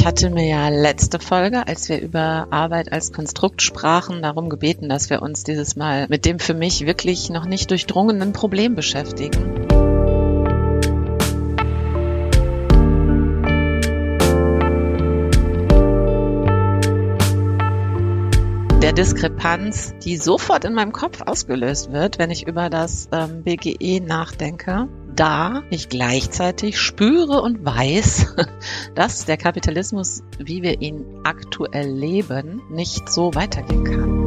Ich hatte mir ja letzte Folge, als wir über Arbeit als Konstrukt sprachen, darum gebeten, dass wir uns dieses Mal mit dem für mich wirklich noch nicht durchdrungenen Problem beschäftigen. der Diskrepanz, die sofort in meinem Kopf ausgelöst wird, wenn ich über das ähm, BGE nachdenke, da ich gleichzeitig spüre und weiß, dass der Kapitalismus, wie wir ihn aktuell leben, nicht so weitergehen kann.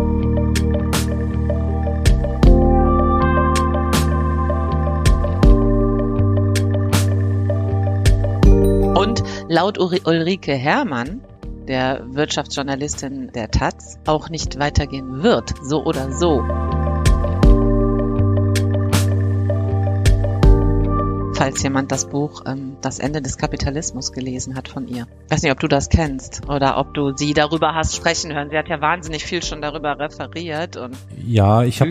Und laut Ulrike Herrmann der Wirtschaftsjournalistin der Taz, auch nicht weitergehen wird, so oder so. Falls jemand das Buch ähm, Das Ende des Kapitalismus gelesen hat von ihr. Ich weiß nicht, ob du das kennst oder ob du sie darüber hast sprechen hören. Sie hat ja wahnsinnig viel schon darüber referiert und ja, ich habe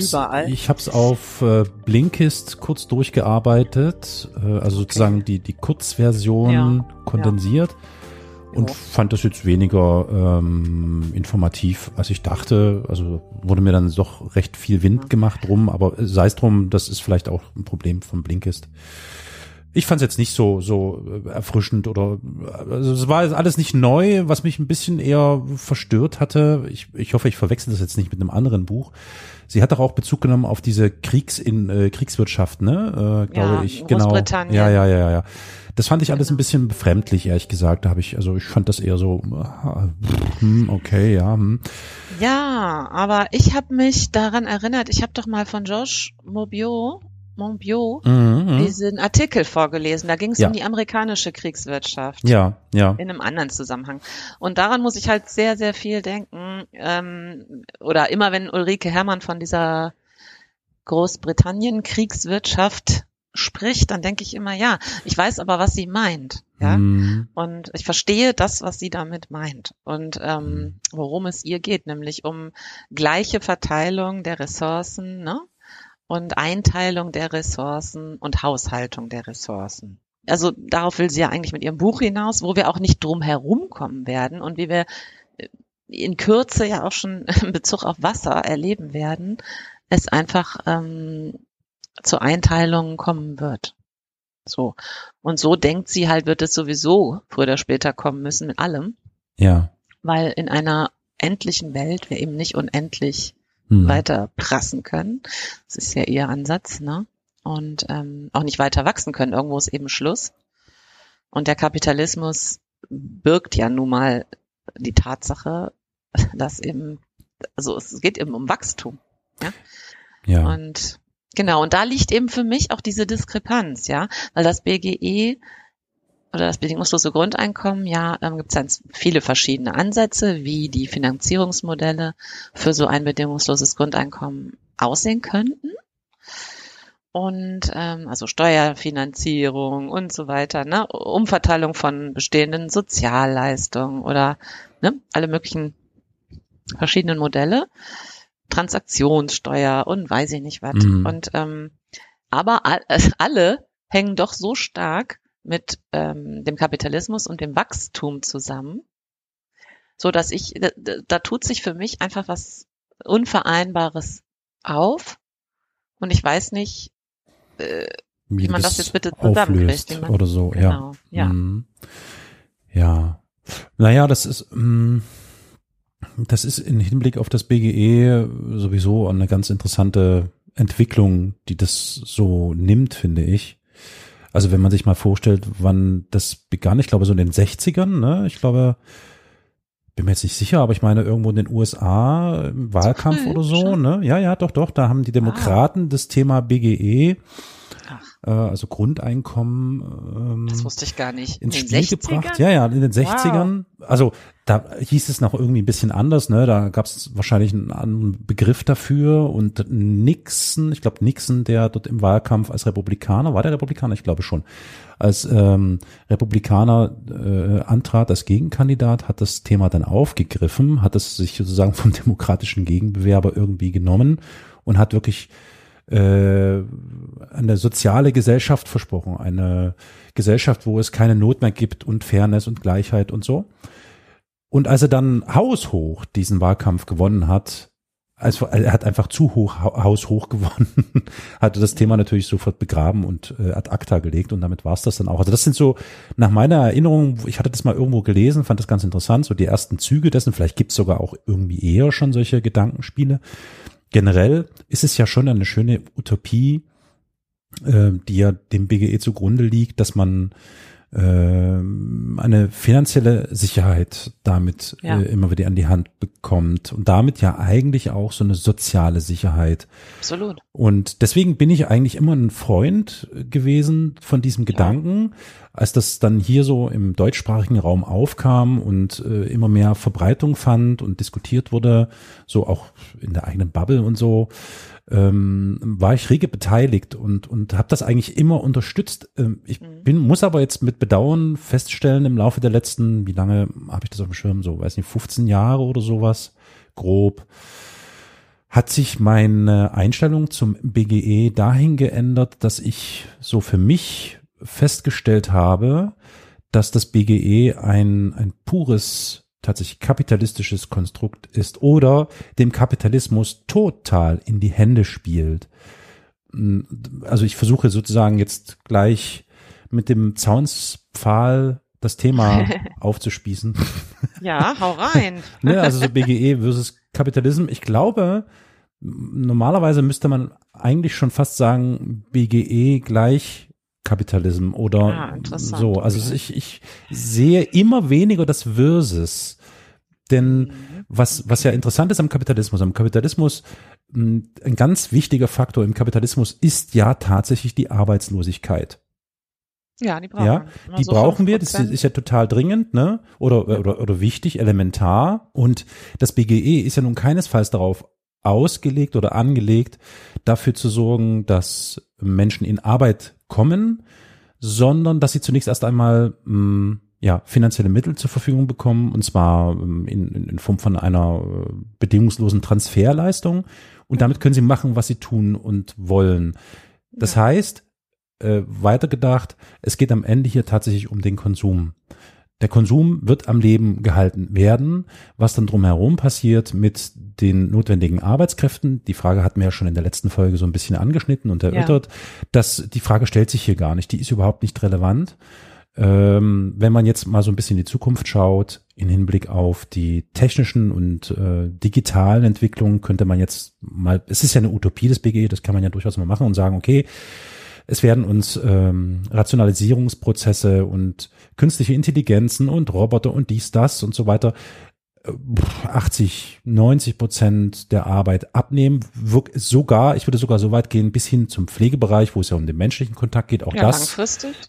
ich hab's auf äh, Blinkist kurz durchgearbeitet, äh, also sozusagen okay. die die Kurzversion ja, kondensiert. Ja und ja. fand das jetzt weniger ähm, informativ, als ich dachte. Also wurde mir dann doch recht viel Wind gemacht drum, aber sei es drum, das ist vielleicht auch ein Problem von Blinkist. Ich fand es jetzt nicht so so erfrischend oder also es war alles nicht neu, was mich ein bisschen eher verstört hatte. Ich, ich hoffe, ich verwechsel das jetzt nicht mit einem anderen Buch. Sie hat doch auch Bezug genommen auf diese Kriegs in äh, Kriegswirtschaft, ne? Äh, glaube ja, ich. Genau. Ja, ja, ja, ja. Das fand ich alles ein bisschen befremdlich, ehrlich gesagt. Da habe ich, also ich fand das eher so, hm, okay, ja. Hm. Ja, aber ich habe mich daran erinnert, ich habe doch mal von Josh Mobio, Monbiot mhm, mhm, diesen Artikel vorgelesen. Da ging es ja. um die amerikanische Kriegswirtschaft. Ja, ja. In einem anderen Zusammenhang. Und daran muss ich halt sehr, sehr viel denken. Ähm, oder immer wenn Ulrike Herrmann von dieser Großbritannien-Kriegswirtschaft spricht, dann denke ich immer, ja, ich weiß aber, was sie meint. Ja? Mhm. Und ich verstehe das, was sie damit meint. Und ähm, mhm. worum es ihr geht, nämlich um gleiche Verteilung der Ressourcen ne? Und Einteilung der Ressourcen und Haushaltung der Ressourcen. Also darauf will sie ja eigentlich mit ihrem Buch hinaus, wo wir auch nicht drum herum kommen werden und wie wir äh, in Kürze ja auch schon in Bezug auf Wasser erleben werden, es einfach ähm, zu Einteilungen kommen wird. So. Und so denkt sie halt, wird es sowieso früher oder später kommen müssen mit allem. Ja. Weil in einer endlichen Welt wir eben nicht unendlich hm. weiter prassen können. Das ist ja ihr Ansatz, ne? Und ähm, auch nicht weiter wachsen können. Irgendwo ist eben Schluss. Und der Kapitalismus birgt ja nun mal die Tatsache, dass eben, also es geht eben um Wachstum. Ja. ja. Und Genau, und da liegt eben für mich auch diese Diskrepanz, ja, weil das BGE oder das bedingungslose Grundeinkommen, ja, ähm, gibt es viele verschiedene Ansätze, wie die Finanzierungsmodelle für so ein bedingungsloses Grundeinkommen aussehen könnten. Und ähm, also Steuerfinanzierung und so weiter, ne? Umverteilung von bestehenden Sozialleistungen oder ne? alle möglichen verschiedenen Modelle. Transaktionssteuer und weiß ich nicht was. Mhm. Und ähm, aber alle hängen doch so stark mit ähm, dem Kapitalismus und dem Wachstum zusammen, so dass ich da, da tut sich für mich einfach was Unvereinbares auf und ich weiß nicht, äh, wie, wie man das, jetzt bitte zusammenkriegt. Oder so, genau, ja. Ja. Mhm. ja. Naja, das ist, mm, das ist im Hinblick auf das BGE sowieso eine ganz interessante Entwicklung, die das so nimmt, finde ich. Also wenn man sich mal vorstellt, wann das begann, ich glaube so in den 60ern, ne? Ich glaube, bin mir jetzt nicht sicher, aber ich meine irgendwo in den USA im Wahlkampf oder so, ne? Ja, ja, doch, doch, da haben die Demokraten ah. das Thema BGE äh, also Grundeinkommen. Ähm, das wusste ich gar nicht. Ins in Spiel 60ern? gebracht. Ja, ja, in den 60ern. Wow. Also da hieß es noch irgendwie ein bisschen anders, ne? Da gab es wahrscheinlich einen anderen Begriff dafür und Nixon, ich glaube Nixon, der dort im Wahlkampf als Republikaner, war der Republikaner? Ich glaube schon, als ähm, Republikaner äh, antrat als Gegenkandidat, hat das Thema dann aufgegriffen, hat es sich sozusagen vom demokratischen Gegenbewerber irgendwie genommen und hat wirklich eine soziale Gesellschaft versprochen, eine Gesellschaft, wo es keine Not mehr gibt und Fairness und Gleichheit und so. Und als er dann haushoch diesen Wahlkampf gewonnen hat, also er hat einfach zu hoch haushoch gewonnen, hatte das Thema natürlich sofort begraben und äh, ad acta gelegt und damit war es das dann auch. Also das sind so nach meiner Erinnerung, ich hatte das mal irgendwo gelesen, fand das ganz interessant, so die ersten Züge dessen, vielleicht gibt es sogar auch irgendwie eher schon solche Gedankenspiele generell ist es ja schon eine schöne Utopie, äh, die ja dem BGE zugrunde liegt, dass man eine finanzielle Sicherheit damit ja. äh, immer wieder an die Hand bekommt und damit ja eigentlich auch so eine soziale Sicherheit. Absolut. Und deswegen bin ich eigentlich immer ein Freund gewesen von diesem Gedanken, als das dann hier so im deutschsprachigen Raum aufkam und äh, immer mehr Verbreitung fand und diskutiert wurde, so auch in der eigenen Bubble und so, ähm, war ich rege beteiligt und und habe das eigentlich immer unterstützt. Ähm, ich mhm. bin muss aber jetzt mit Bedauern feststellen im Laufe der letzten, wie lange habe ich das auf dem Schirm, so weiß nicht, 15 Jahre oder sowas, grob hat sich meine Einstellung zum BGE dahin geändert, dass ich so für mich festgestellt habe, dass das BGE ein, ein pures, tatsächlich kapitalistisches Konstrukt ist oder dem Kapitalismus total in die Hände spielt. Also ich versuche sozusagen jetzt gleich mit dem Zaunspfahl das Thema aufzuspießen. Ja, hau rein. ne, also so BGE versus Kapitalismus. Ich glaube, normalerweise müsste man eigentlich schon fast sagen, BGE gleich Kapitalismus oder ah, so. Also ich, ich sehe immer weniger das Versus. Denn mhm. was, was ja interessant ist am Kapitalismus, am Kapitalismus, hm, ein ganz wichtiger Faktor im Kapitalismus ist ja tatsächlich die Arbeitslosigkeit. Ja, die brauchen, ja, die so brauchen wir. Das ist ja total dringend, ne? Oder, oder, oder wichtig, elementar. Und das BGE ist ja nun keinesfalls darauf ausgelegt oder angelegt, dafür zu sorgen, dass Menschen in Arbeit kommen, sondern dass sie zunächst erst einmal mh, mm, ja, finanzielle Mittel zur Verfügung bekommen, und zwar mm, in, in, in Form von einer äh, bedingungslosen Transferleistung. Und damit können sie machen, was sie tun und wollen. Das ja. heißt, äh, weitergedacht, es geht am Ende hier tatsächlich um den Konsum. Der Konsum wird am Leben gehalten werden. Was dann drumherum passiert mit den notwendigen Arbeitskräften, die Frage hatten wir ja schon in der letzten Folge so ein bisschen angeschnitten und erörtert, ja. dass die Frage stellt sich hier gar nicht. Die ist überhaupt nicht relevant. Ähm, wenn man jetzt mal so ein bisschen in die Zukunft schaut, in Hinblick auf die technischen und äh, digitalen Entwicklungen, könnte man jetzt mal, es ist ja eine Utopie des BGE, das kann man ja durchaus mal machen und sagen, okay, es werden uns ähm, Rationalisierungsprozesse und künstliche Intelligenzen und Roboter und dies, das und so weiter 80, äh, 90 Prozent der Arbeit abnehmen. Sogar, ich würde sogar so weit gehen, bis hin zum Pflegebereich, wo es ja um den menschlichen Kontakt geht. Auch ja, das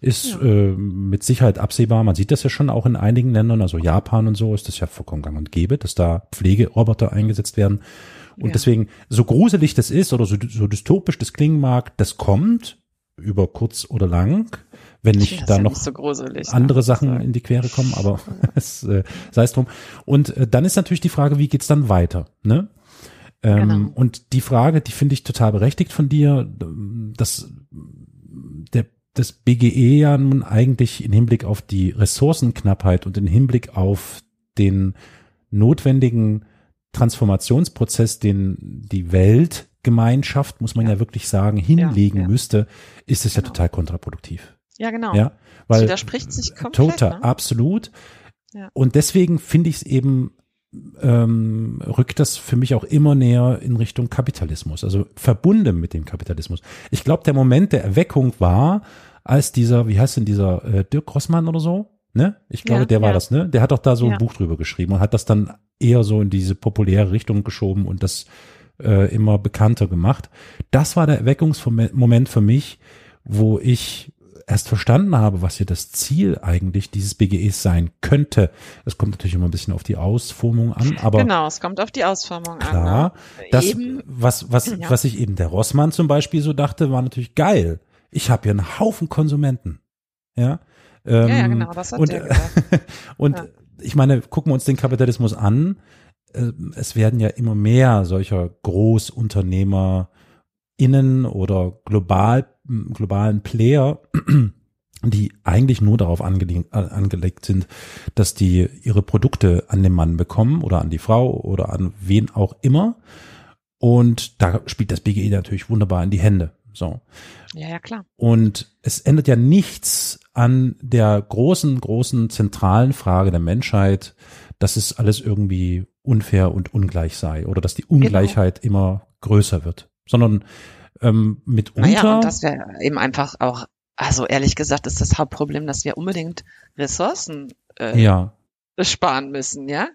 ist ja. äh, mit Sicherheit absehbar. Man sieht das ja schon auch in einigen Ländern, also Japan und so ist das ja vollkommen gang und gäbe, dass da Pflegeroboter eingesetzt werden. Und ja. deswegen, so gruselig das ist oder so, so dystopisch das klingen mag, das kommt über kurz oder lang, wenn nicht da noch nicht so andere ne? Sachen in die Quere kommen, aber es, äh, sei es drum. Und äh, dann ist natürlich die Frage, wie geht's dann weiter? Ne? Ähm, genau. Und die Frage, die finde ich total berechtigt von dir, dass der das BGE ja nun eigentlich im Hinblick auf die Ressourcenknappheit und im Hinblick auf den notwendigen Transformationsprozess, den die Welt Gemeinschaft, muss man ja, ja wirklich sagen, hinlegen ja, ja. müsste, ist es genau. ja total kontraproduktiv. Ja, genau. Ja, weil das widerspricht sich komplett. Total, ne? absolut. Und deswegen finde ich es eben ähm, rückt das für mich auch immer näher in Richtung Kapitalismus, also verbunden mit dem Kapitalismus. Ich glaube, der Moment der Erweckung war, als dieser, wie heißt denn dieser äh, Dirk Grossmann oder so, ne? Ich glaube, der war das, ne? Der hat doch da so ein Buch drüber geschrieben und hat das dann eher so in diese populäre Richtung geschoben und das äh, immer bekannter gemacht. Das war der Erweckungsmoment für mich, wo ich erst verstanden habe, was hier das Ziel eigentlich dieses BGEs sein könnte. Es kommt natürlich immer ein bisschen auf die Ausformung an, aber genau, es kommt auf die Ausformung klar, an. Klar, ne? das eben, was was ja. was ich eben der Rossmann zum Beispiel so dachte, war natürlich geil. Ich habe hier einen Haufen Konsumenten, ja. Ähm, ja, ja, genau, das hat und, und ja. ich meine, gucken wir uns den Kapitalismus an. Äh, es werden ja immer mehr solcher Großunternehmer innen oder global globalen Player, die eigentlich nur darauf angelegt, angelegt sind, dass die ihre Produkte an den Mann bekommen oder an die Frau oder an wen auch immer. Und da spielt das BGE natürlich wunderbar in die Hände. So. Ja, ja, klar. Und es ändert ja nichts an der großen, großen zentralen Frage der Menschheit, dass es alles irgendwie unfair und ungleich sei oder dass die genau. Ungleichheit genau. immer größer wird, sondern ähm, mitunter. Naja, und dass wir eben einfach auch, also ehrlich gesagt, ist das Hauptproblem, dass wir unbedingt Ressourcen äh, ja. sparen müssen, ja?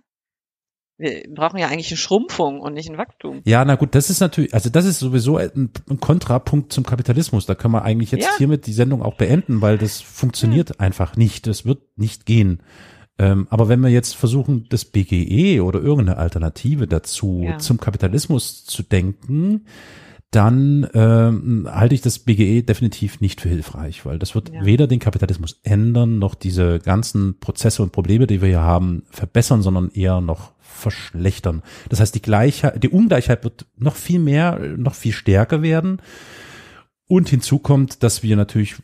Wir brauchen ja eigentlich eine Schrumpfung und nicht ein Wachstum. Ja, na gut, das ist natürlich, also das ist sowieso ein, ein Kontrapunkt zum Kapitalismus. Da können wir eigentlich jetzt ja. hiermit die Sendung auch beenden, weil das funktioniert ja. einfach nicht. Das wird nicht gehen. Ähm, aber wenn wir jetzt versuchen, das BGE oder irgendeine Alternative dazu ja. zum Kapitalismus zu denken, dann ähm, halte ich das BGE definitiv nicht für hilfreich, weil das wird ja. weder den Kapitalismus ändern, noch diese ganzen Prozesse und Probleme, die wir hier haben, verbessern, sondern eher noch verschlechtern. Das heißt, die Gleichheit, die Ungleichheit wird noch viel mehr, noch viel stärker werden. Und hinzu kommt, dass wir natürlich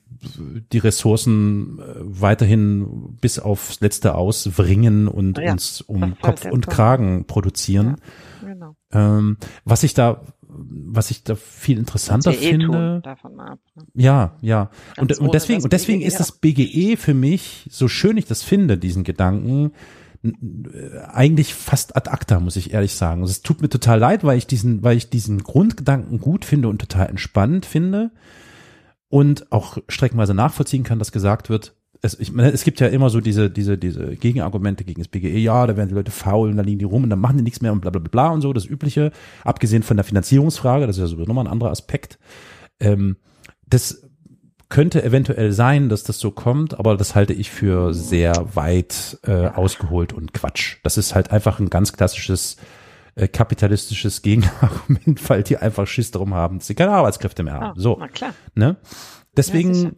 die Ressourcen äh, weiterhin bis aufs Letzte auswringen und ja, uns um Kopf und Kragen produzieren. Ja, genau. ähm, was ich da was ich da viel interessanter eh finde. Ab, ne? Ja, ja. und, und deswegen, und deswegen ist das BGE für mich, so schön ich das finde, diesen Gedanken, eigentlich fast ad acta, muss ich ehrlich sagen. Also es tut mir total leid, weil ich diesen, weil ich diesen Grundgedanken gut finde und total entspannend finde und auch streckenweise nachvollziehen kann, dass gesagt wird, es, ich meine, es gibt ja immer so diese, diese, diese Gegenargumente gegen das BGE, ja, da werden die Leute faul und da liegen die rum und dann machen die nichts mehr und bla bla bla und so, das Übliche, abgesehen von der Finanzierungsfrage, das ist ja sowieso nochmal ein anderer Aspekt. Ähm, das könnte eventuell sein, dass das so kommt, aber das halte ich für sehr weit äh, ausgeholt und Quatsch. Das ist halt einfach ein ganz klassisches äh, kapitalistisches Gegenargument, weil die einfach Schiss darum haben, dass sie keine Arbeitskräfte mehr haben. Oh, so, na klar. Ne? Deswegen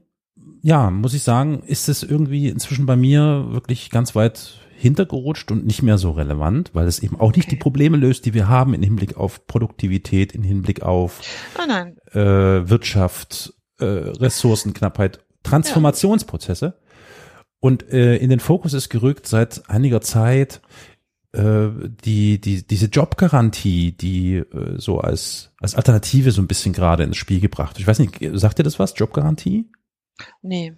ja, ja, muss ich sagen, ist es irgendwie inzwischen bei mir wirklich ganz weit hintergerutscht und nicht mehr so relevant, weil es eben auch nicht die Probleme löst, die wir haben im Hinblick auf Produktivität, im Hinblick auf oh äh, Wirtschaft, äh, Ressourcenknappheit, Transformationsprozesse. Ja. Und äh, in den Fokus ist gerückt seit einiger Zeit die, die, diese Jobgarantie, die äh, so als, als Alternative so ein bisschen gerade ins Spiel gebracht. Ich weiß nicht, sagt ihr das was? Jobgarantie? Nee.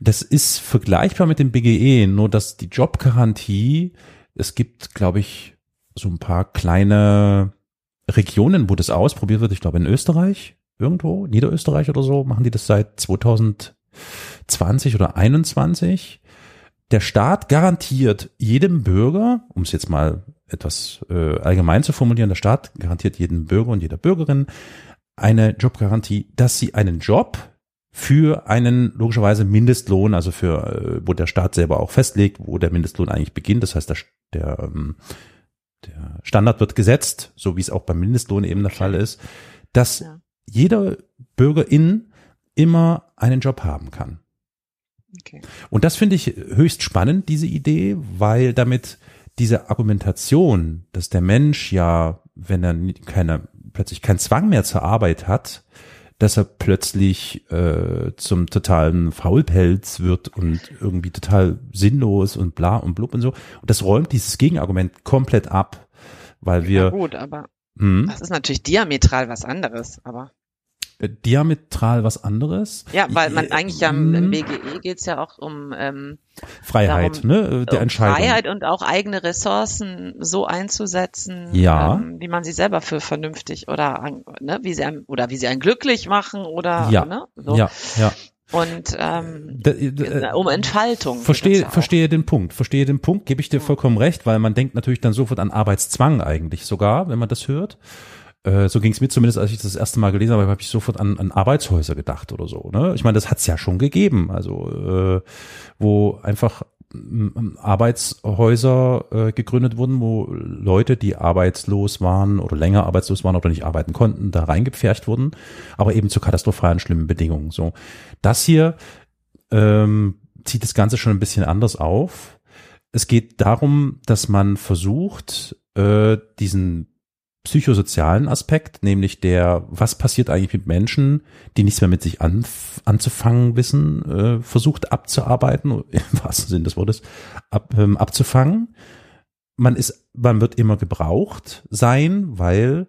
Das ist vergleichbar mit dem BGE, nur dass die Jobgarantie, es gibt, glaube ich, so ein paar kleine Regionen, wo das ausprobiert wird. Ich glaube in Österreich, irgendwo, Niederösterreich oder so, machen die das seit 2020 oder 21. Der Staat garantiert jedem Bürger, um es jetzt mal etwas äh, allgemein zu formulieren, der Staat garantiert jedem Bürger und jeder Bürgerin eine Jobgarantie, dass sie einen Job für einen logischerweise Mindestlohn, also für, äh, wo der Staat selber auch festlegt, wo der Mindestlohn eigentlich beginnt. Das heißt, der, der, ähm, der Standard wird gesetzt, so wie es auch beim Mindestlohn eben der Fall ist, dass ja. jeder Bürgerin immer einen Job haben kann. Okay. Und das finde ich höchst spannend, diese Idee, weil damit diese Argumentation, dass der Mensch ja, wenn er keine, plötzlich keinen Zwang mehr zur Arbeit hat, dass er plötzlich äh, zum totalen Faulpelz wird und irgendwie total sinnlos und bla und blub und so. Und das räumt dieses Gegenargument komplett ab, weil wir. Ja gut, aber mh, das ist natürlich diametral was anderes, aber. Äh, diametral was anderes. Ja, weil man eigentlich ja im hm. BGE geht's ja auch um ähm, Freiheit, darum, ne, der um Entscheidung. Freiheit und auch eigene Ressourcen so einzusetzen, ja. ähm, wie man sie selber für vernünftig oder ne, wie sie einem, oder wie sie einen glücklich machen oder ja. ne, so. Ja, ja. Und ähm, da, da, um Entfaltung. Verstehe, verstehe den Punkt, verstehe den Punkt, gebe ich dir vollkommen recht, weil man denkt natürlich dann sofort an Arbeitszwang eigentlich sogar, wenn man das hört. Äh, so ging es mir zumindest, als ich das erste Mal gelesen habe, habe ich sofort an, an Arbeitshäuser gedacht oder so. Ne? Ich meine, das hat es ja schon gegeben, also äh, wo einfach Arbeitshäuser äh, gegründet wurden, wo Leute, die arbeitslos waren oder länger arbeitslos waren oder nicht arbeiten konnten, da reingepfercht wurden, aber eben zu katastrophalen, schlimmen Bedingungen. So, das hier ähm, zieht das Ganze schon ein bisschen anders auf. Es geht darum, dass man versucht, äh, diesen psychosozialen Aspekt, nämlich der, was passiert eigentlich mit Menschen, die nichts mehr mit sich an, anzufangen wissen, äh, versucht abzuarbeiten, im wahrsten Sinne des Wortes, ab, ähm, abzufangen. Man ist, man wird immer gebraucht sein, weil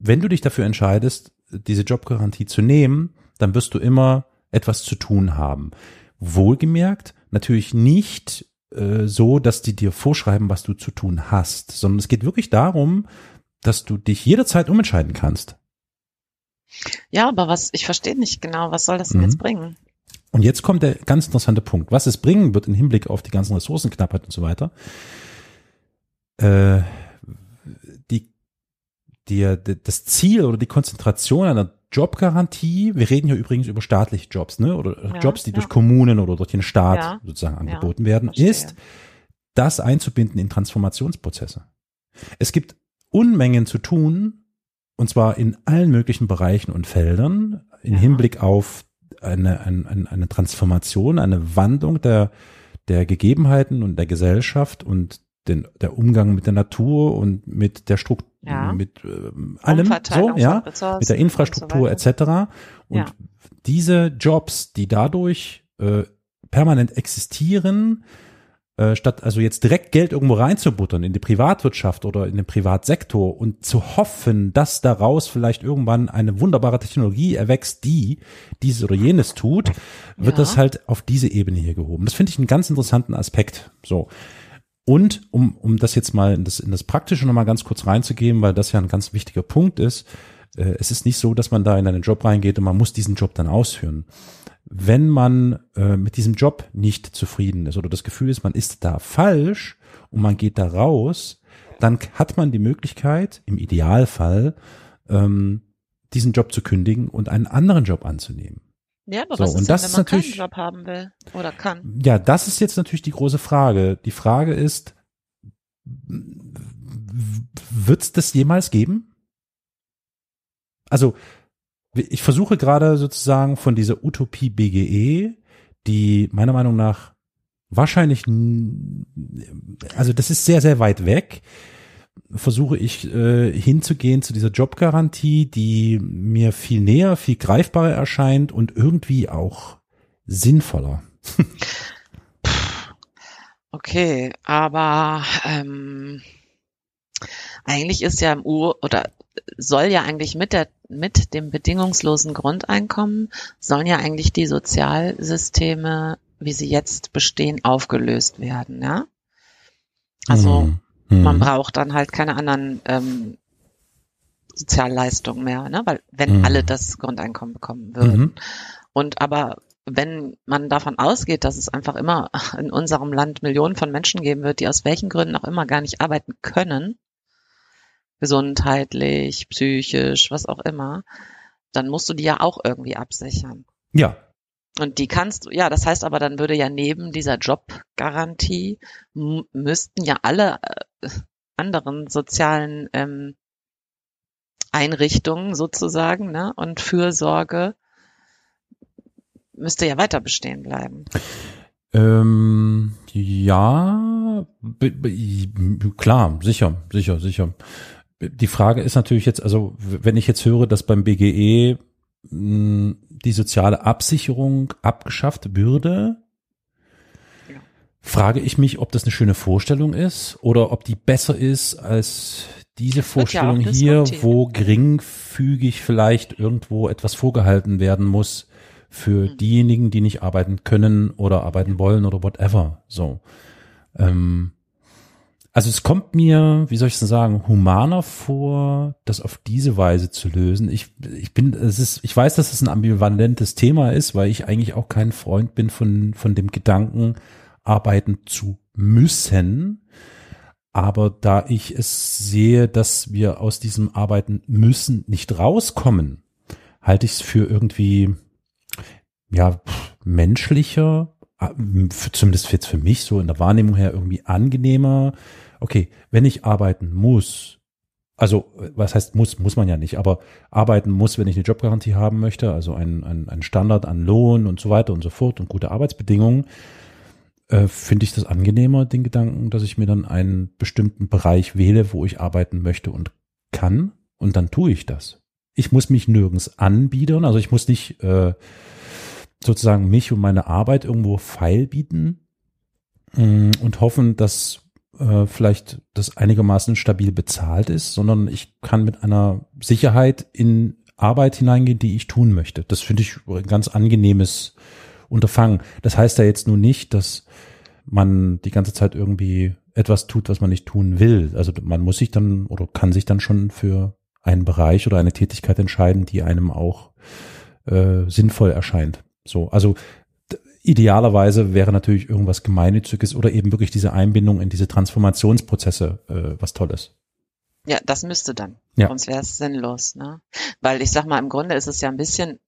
wenn du dich dafür entscheidest, diese Jobgarantie zu nehmen, dann wirst du immer etwas zu tun haben. Wohlgemerkt, natürlich nicht äh, so, dass die dir vorschreiben, was du zu tun hast, sondern es geht wirklich darum, dass du dich jederzeit umentscheiden kannst. Ja, aber was, ich verstehe nicht genau, was soll das denn mhm. jetzt bringen? Und jetzt kommt der ganz interessante Punkt. Was es bringen wird im Hinblick auf die ganzen Ressourcenknappheit und so weiter. Äh, die, die, das Ziel oder die Konzentration einer Jobgarantie, wir reden hier übrigens über staatliche Jobs, ne? Oder ja, Jobs, die ja. durch Kommunen oder durch den Staat ja. sozusagen angeboten werden, verstehe. ist, das einzubinden in Transformationsprozesse. Es gibt Unmengen zu tun, und zwar in allen möglichen Bereichen und Feldern, im ja. Hinblick auf eine, eine, eine Transformation, eine Wandlung der, der Gegebenheiten und der Gesellschaft und den, der Umgang mit der Natur und mit der Struktur, ja. mit äh, allem, so, ja, mit der Infrastruktur und so etc. Und ja. diese Jobs, die dadurch äh, permanent existieren, statt also jetzt direkt Geld irgendwo reinzubuttern in die Privatwirtschaft oder in den Privatsektor und zu hoffen, dass daraus vielleicht irgendwann eine wunderbare Technologie erwächst, die dieses oder jenes tut, wird ja. das halt auf diese Ebene hier gehoben. Das finde ich einen ganz interessanten Aspekt. So. Und um, um das jetzt mal in das, in das Praktische nochmal ganz kurz reinzugeben, weil das ja ein ganz wichtiger Punkt ist, äh, es ist nicht so, dass man da in einen Job reingeht und man muss diesen Job dann ausführen wenn man äh, mit diesem Job nicht zufrieden ist oder das Gefühl ist, man ist da falsch und man geht da raus, dann hat man die Möglichkeit, im Idealfall, ähm, diesen Job zu kündigen und einen anderen Job anzunehmen. Ja, aber so, was ist und das denn, wenn man natürlich, keinen Job haben will oder kann? Ja, das ist jetzt natürlich die große Frage. Die Frage ist, wird es das jemals geben? Also ich versuche gerade sozusagen von dieser Utopie BGE, die meiner Meinung nach wahrscheinlich, also das ist sehr, sehr weit weg, versuche ich äh, hinzugehen zu dieser Jobgarantie, die mir viel näher, viel greifbarer erscheint und irgendwie auch sinnvoller. okay, aber ähm, eigentlich ist ja im Ur oder soll ja eigentlich mit der mit dem bedingungslosen Grundeinkommen sollen ja eigentlich die Sozialsysteme, wie sie jetzt bestehen, aufgelöst werden, ja? Also mhm. mhm. man braucht dann halt keine anderen ähm, Sozialleistungen mehr, ne? Weil wenn mhm. alle das Grundeinkommen bekommen würden. Mhm. Und aber wenn man davon ausgeht, dass es einfach immer in unserem Land Millionen von Menschen geben wird, die aus welchen Gründen auch immer gar nicht arbeiten können, gesundheitlich, psychisch, was auch immer, dann musst du die ja auch irgendwie absichern. Ja. Und die kannst du, ja, das heißt aber, dann würde ja neben dieser Jobgarantie müssten ja alle äh, anderen sozialen ähm, Einrichtungen sozusagen ne, und Fürsorge müsste ja weiter bestehen bleiben. Ähm, ja, klar, sicher, sicher, sicher die Frage ist natürlich jetzt, also wenn ich jetzt höre, dass beim BGE mh, hm, die soziale Absicherung abgeschafft würde, frage ich mich, ob das eine schöne Vorstellung ist oder ob die besser ist als diese Vorstellung ja hier, wo geringfügig vielleicht irgendwo etwas vorgehalten werden muss für mhm. diejenigen, die nicht arbeiten können oder arbeiten wollen oder whatever. So. Ähm, also es kommt mir, wie soll ich es sagen, humaner vor, das auf diese Weise zu lösen. Ich, ich bin, es ist, ich weiß, dass es ein ambivalentes Thema ist, weil ich eigentlich auch kein Freund bin von, von dem Gedanken, arbeiten zu müssen. Aber da ich es sehe, dass wir aus diesem Arbeiten müssen nicht rauskommen, halte ich es für irgendwie, ja, menschlicher, äh, zumindest jetzt für mich so in der Wahrnehmung her irgendwie angenehmer. Okay, wenn ich arbeiten muss, also was heißt muss, muss man ja nicht, aber arbeiten muss, wenn ich eine Jobgarantie haben möchte, also ein, ein, ein Standard an Lohn und so weiter und so fort und gute Arbeitsbedingungen, äh, finde ich das angenehmer, den Gedanken, dass ich mir dann einen bestimmten Bereich wähle, wo ich arbeiten möchte und kann und dann tue ich das. Ich muss mich nirgends anbiedern, also ich muss nicht äh, sozusagen mich und meine Arbeit irgendwo feil bieten äh, und hoffen, dass äh, vielleicht das einigermaßen stabil bezahlt ist, sondern ich kann mit einer Sicherheit in Arbeit hineingehen, die ich tun möchte. Das finde ich ein ganz angenehmes Unterfangen. Das heißt ja jetzt nur nicht, dass man die ganze Zeit irgendwie etwas tut, was man nicht tun will. Also man muss sich dann oder kann sich dann schon für einen Bereich oder eine Tätigkeit entscheiden, die einem auch äh, sinnvoll erscheint. So, also idealerweise wäre natürlich irgendwas Gemeinnütziges oder eben wirklich diese Einbindung in diese Transformationsprozesse äh, was Tolles. Ja, das müsste dann. Ja. Sonst wäre es sinnlos, ne? Weil ich sag mal, im Grunde ist es ja ein bisschen,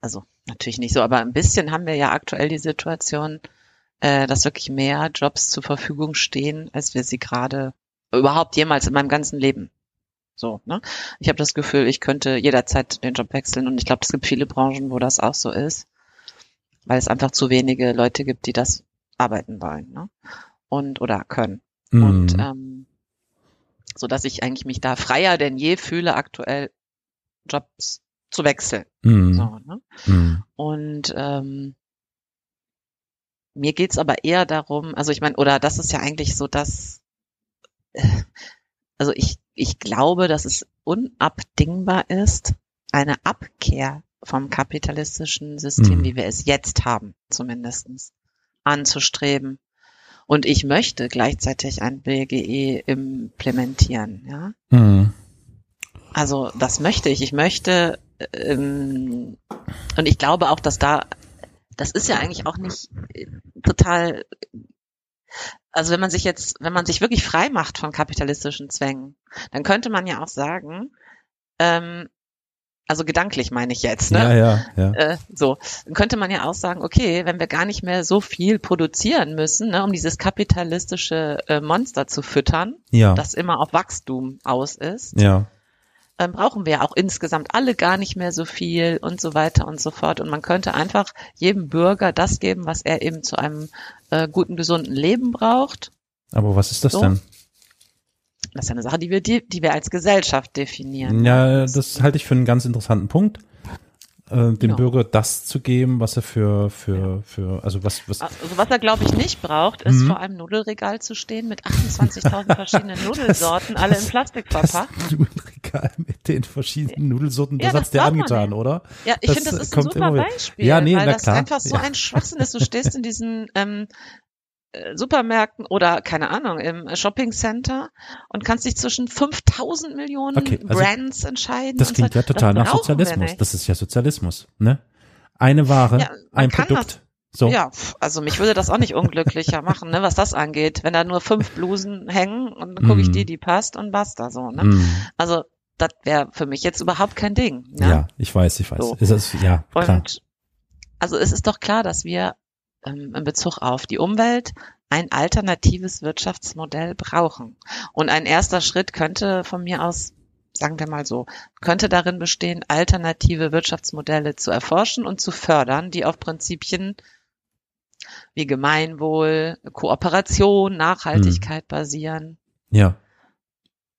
also natürlich nicht so, aber ein bisschen haben wir ja aktuell die Situation, äh, dass wirklich mehr Jobs zur Verfügung stehen, als wir sie gerade überhaupt jemals in meinem ganzen Leben. So, ne? Ich habe das Gefühl, ich könnte jederzeit den Job wechseln und ich glaube, es gibt viele Branchen, wo das auch so ist, weil es einfach zu wenige Leute gibt, die das arbeiten wollen, ne? Und oder können. Mhm. Und ähm, so dass ich eigentlich mich da freier denn je fühle, aktuell Jobs zu wechseln. Mhm. So, ne? Mhm. Und ähm, mir geht's aber eher darum, also ich meine, oder das ist ja eigentlich so, dass, äh, also ich, ich glaube, dass es unabdingbar ist, eine Abkehr vom kapitalistischen System, mhm. wie wir es jetzt haben, zumindestens anzustreben. Und ich möchte gleichzeitig ein BGE implementieren, ja. Mhm. Also das möchte ich. Ich möchte ähm, und ich glaube auch, dass da das ist ja eigentlich auch nicht äh, total, also wenn man sich jetzt, wenn man sich wirklich frei macht von kapitalistischen Zwängen, dann könnte man ja auch sagen, ähm, also gedanklich meine ich jetzt, ne? Ja, ja, ja. Äh, so, dann könnte man ja auch sagen, okay, wenn wir gar nicht mehr so viel produzieren müssen, ne, um dieses kapitalistische äh, Monster zu füttern, ja. das immer auf Wachstum aus ist, ja ähm, brauchen wir ja auch insgesamt alle gar nicht mehr so viel und so weiter und so fort. Und man könnte einfach jedem Bürger das geben, was er eben zu einem äh, guten, gesunden Leben braucht. Aber was ist das so. denn? Das ist eine Sache, die wir, die, die wir als Gesellschaft definieren. Ja, das halte ich für einen ganz interessanten Punkt äh, dem genau. Bürger das zu geben, was er für, für, für, also was, was. Also was er, glaube ich, nicht braucht, ist mhm. vor einem Nudelregal zu stehen mit 28.000 verschiedenen Nudelsorten, alle in Plastik verpackt. Nudelregal mit den verschiedenen Nudelsorten, das ja, hat's dir angetan, oder? Ja, ich finde, das ist ein super Beispiel, ja, nee, weil das klar. einfach so ja. ein Schwachsinn ist. Du stehst in diesen ähm, äh, Supermärkten oder keine Ahnung im Shopping Center und kannst dich zwischen 5000 Millionen okay, also Brands entscheiden. Das klingt ja total nach Sozialismus. Das ist ja Sozialismus, ne? Eine Ware, ja, ein Produkt. So. Ja, also mich würde das auch nicht unglücklicher machen, ne, was das angeht. Wenn da nur fünf Blusen hängen und dann gucke ich mm. die, die passt und basta so, ne? Mm. Also das wäre für mich jetzt überhaupt kein Ding. Ne? Ja, ich weiß, ich weiß. So. Ist das, ja, klar. Und also es ist doch klar, dass wir ähm, in Bezug auf die Umwelt ein alternatives Wirtschaftsmodell brauchen. Und ein erster Schritt könnte von mir aus sagen wir mal so, könnte darin bestehen, alternative Wirtschaftsmodelle zu erforschen und zu fördern, die auf Prinzipien wie Gemeinwohl, Kooperation, Nachhaltigkeit hm. basieren. Ja.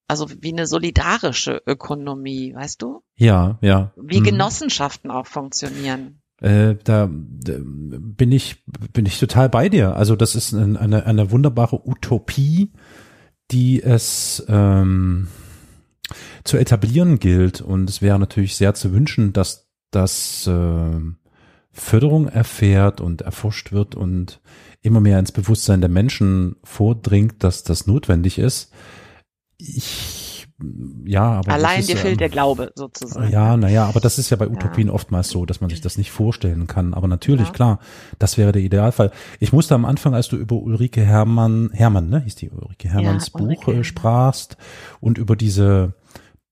Also wie eine solidarische Ökonomie, weißt du? Ja, ja. Wie hm. Genossenschaften auch funktionieren. Äh, da, bin ich bin ich total bei dir. Also das ist eine, eine wunderbare Utopie, die es ähm, zu etablieren gilt. Und es wäre natürlich sehr zu wünschen, dass das äh, Förderung erfährt und erforscht wird und immer mehr ins Bewusstsein der Menschen vordringt, dass das notwendig ist. Ich, ja, aber. Allein ist, dir fehlt ähm, der Glaube sozusagen. Ja, naja, aber das ist ja bei Utopien ja. oftmals so, dass man sich das nicht vorstellen kann. Aber natürlich, ja. klar, das wäre der Idealfall. Ich musste am Anfang, als du über Ulrike Hermann, Hermann, ne, hieß die Ulrike Hermanns ja, Buch Ulrike. Äh, sprachst und über diese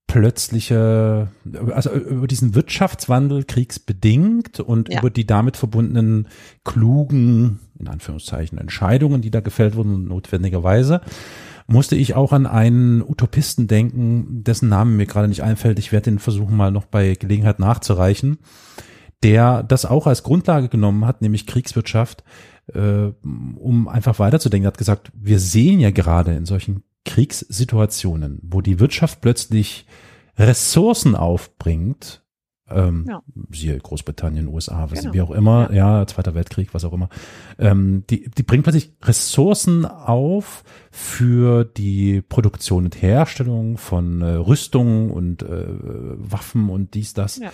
plötzliche, also über diesen Wirtschaftswandel kriegsbedingt und ja. über die damit verbundenen klugen, in Anführungszeichen, Entscheidungen, die da gefällt wurden, notwendigerweise, musste ich auch an einen Utopisten denken, dessen Name mir gerade nicht einfällt. Ich werde den versuchen mal noch bei Gelegenheit nachzureichen, der das auch als Grundlage genommen hat, nämlich Kriegswirtschaft, äh, um einfach weiterzudenken. Er hat gesagt, wir sehen ja gerade in solchen Kriegssituationen, wo die Wirtschaft plötzlich Ressourcen aufbringt, ähm, ja. siehe Großbritannien, USA, was, genau. wie auch immer, ja. ja. Zweiter Weltkrieg, was auch immer, ähm, die, die bringt plötzlich Ressourcen auf für die Produktion und Herstellung von äh, Rüstungen und äh, Waffen und dies, das. Ja.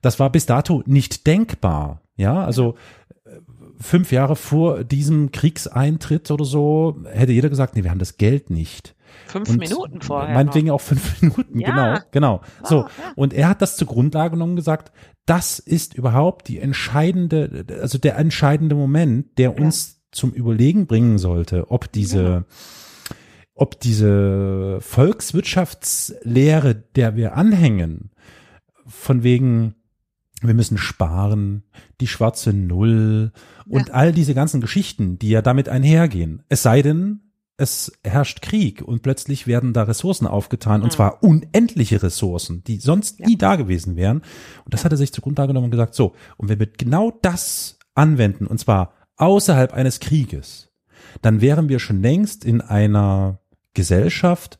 Das war bis dato nicht denkbar. Ja, also äh, fünf Jahre vor diesem Kriegseintritt oder so hätte jeder gesagt, nee, wir haben das Geld nicht. Fünf und Minuten vorher. Meinetwegen noch. auch fünf Minuten, ja. genau, genau. Wow, so. Ja. Und er hat das zur Grundlage genommen und gesagt, das ist überhaupt die entscheidende, also der entscheidende Moment, der uns zum Überlegen bringen sollte, ob diese, ob diese Volkswirtschaftslehre, der wir anhängen, von wegen, wir müssen sparen, die schwarze Null und ja. all diese ganzen Geschichten, die ja damit einhergehen. Es sei denn, es herrscht Krieg und plötzlich werden da Ressourcen aufgetan und mhm. zwar unendliche Ressourcen, die sonst ja. nie da gewesen wären. Und das hat er sich zur Grundlage genommen und gesagt, so, und wenn wir genau das anwenden und zwar außerhalb eines Krieges, dann wären wir schon längst in einer Gesellschaft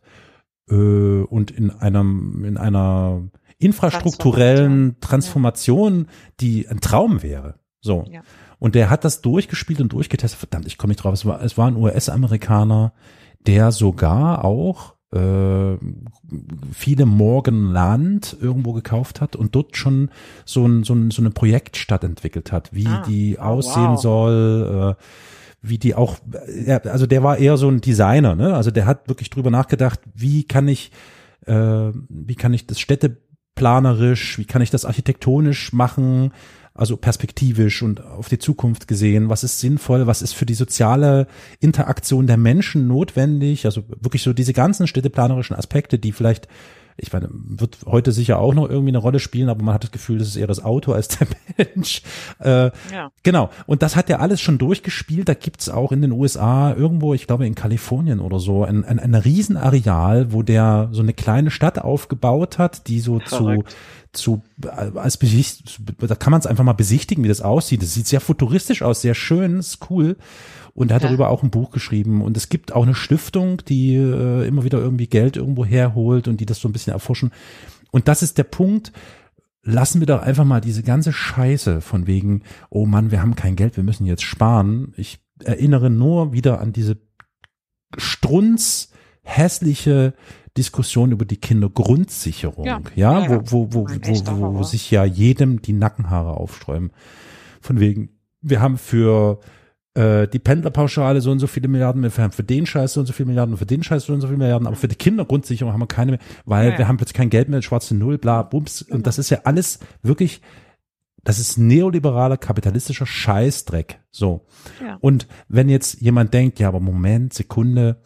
äh, und in einem in einer infrastrukturellen Transformation, die ein Traum wäre. So. Ja. Und der hat das durchgespielt und durchgetestet. Verdammt, ich komme nicht drauf. Es war, es war ein US-Amerikaner, der sogar auch äh, viele Morgenland irgendwo gekauft hat und dort schon so, ein, so, ein, so eine Projektstadt entwickelt hat, wie ah, die oh, aussehen wow. soll, äh, wie die auch, ja, also der war eher so ein Designer, ne? Also der hat wirklich drüber nachgedacht, wie kann ich, äh, wie kann ich das städteplanerisch, wie kann ich das architektonisch machen, also perspektivisch und auf die Zukunft gesehen, was ist sinnvoll, was ist für die soziale Interaktion der Menschen notwendig, also wirklich so diese ganzen städteplanerischen Aspekte, die vielleicht ich meine, wird heute sicher auch noch irgendwie eine Rolle spielen, aber man hat das Gefühl, das ist eher das Auto als der Mensch. Äh, ja. Genau. Und das hat er alles schon durchgespielt. Da gibt's auch in den USA irgendwo, ich glaube in Kalifornien oder so, ein, ein, ein Riesenareal, wo der so eine kleine Stadt aufgebaut hat, die so Verrückt. zu zu als Besicht, da kann man es einfach mal besichtigen, wie das aussieht. Das sieht sehr futuristisch aus, sehr schön, ist cool. Und er hat ja. darüber auch ein Buch geschrieben. Und es gibt auch eine Stiftung, die äh, immer wieder irgendwie Geld irgendwo herholt und die das so ein bisschen erforschen. Und das ist der Punkt. Lassen wir doch einfach mal diese ganze Scheiße von wegen, oh Mann, wir haben kein Geld, wir müssen jetzt sparen. Ich erinnere nur wieder an diese strunz hässliche Diskussion über die Kindergrundsicherung, ja, ja, ja wo, wo, wo, wo, wo, wo sich ja jedem die Nackenhaare aufsträuben. Von wegen, wir haben für äh, die Pendlerpauschale so und so viele Milliarden, wir haben für den Scheiß so und so viele Milliarden und für den Scheiß so und so viele Milliarden, aber für die Kindergrundsicherung haben wir keine mehr, weil ja, wir haben plötzlich kein Geld mehr, schwarze Null, bla, bums. Und genau. das ist ja alles wirklich, das ist neoliberaler, kapitalistischer Scheißdreck. So. Ja. Und wenn jetzt jemand denkt, ja, aber Moment, Sekunde,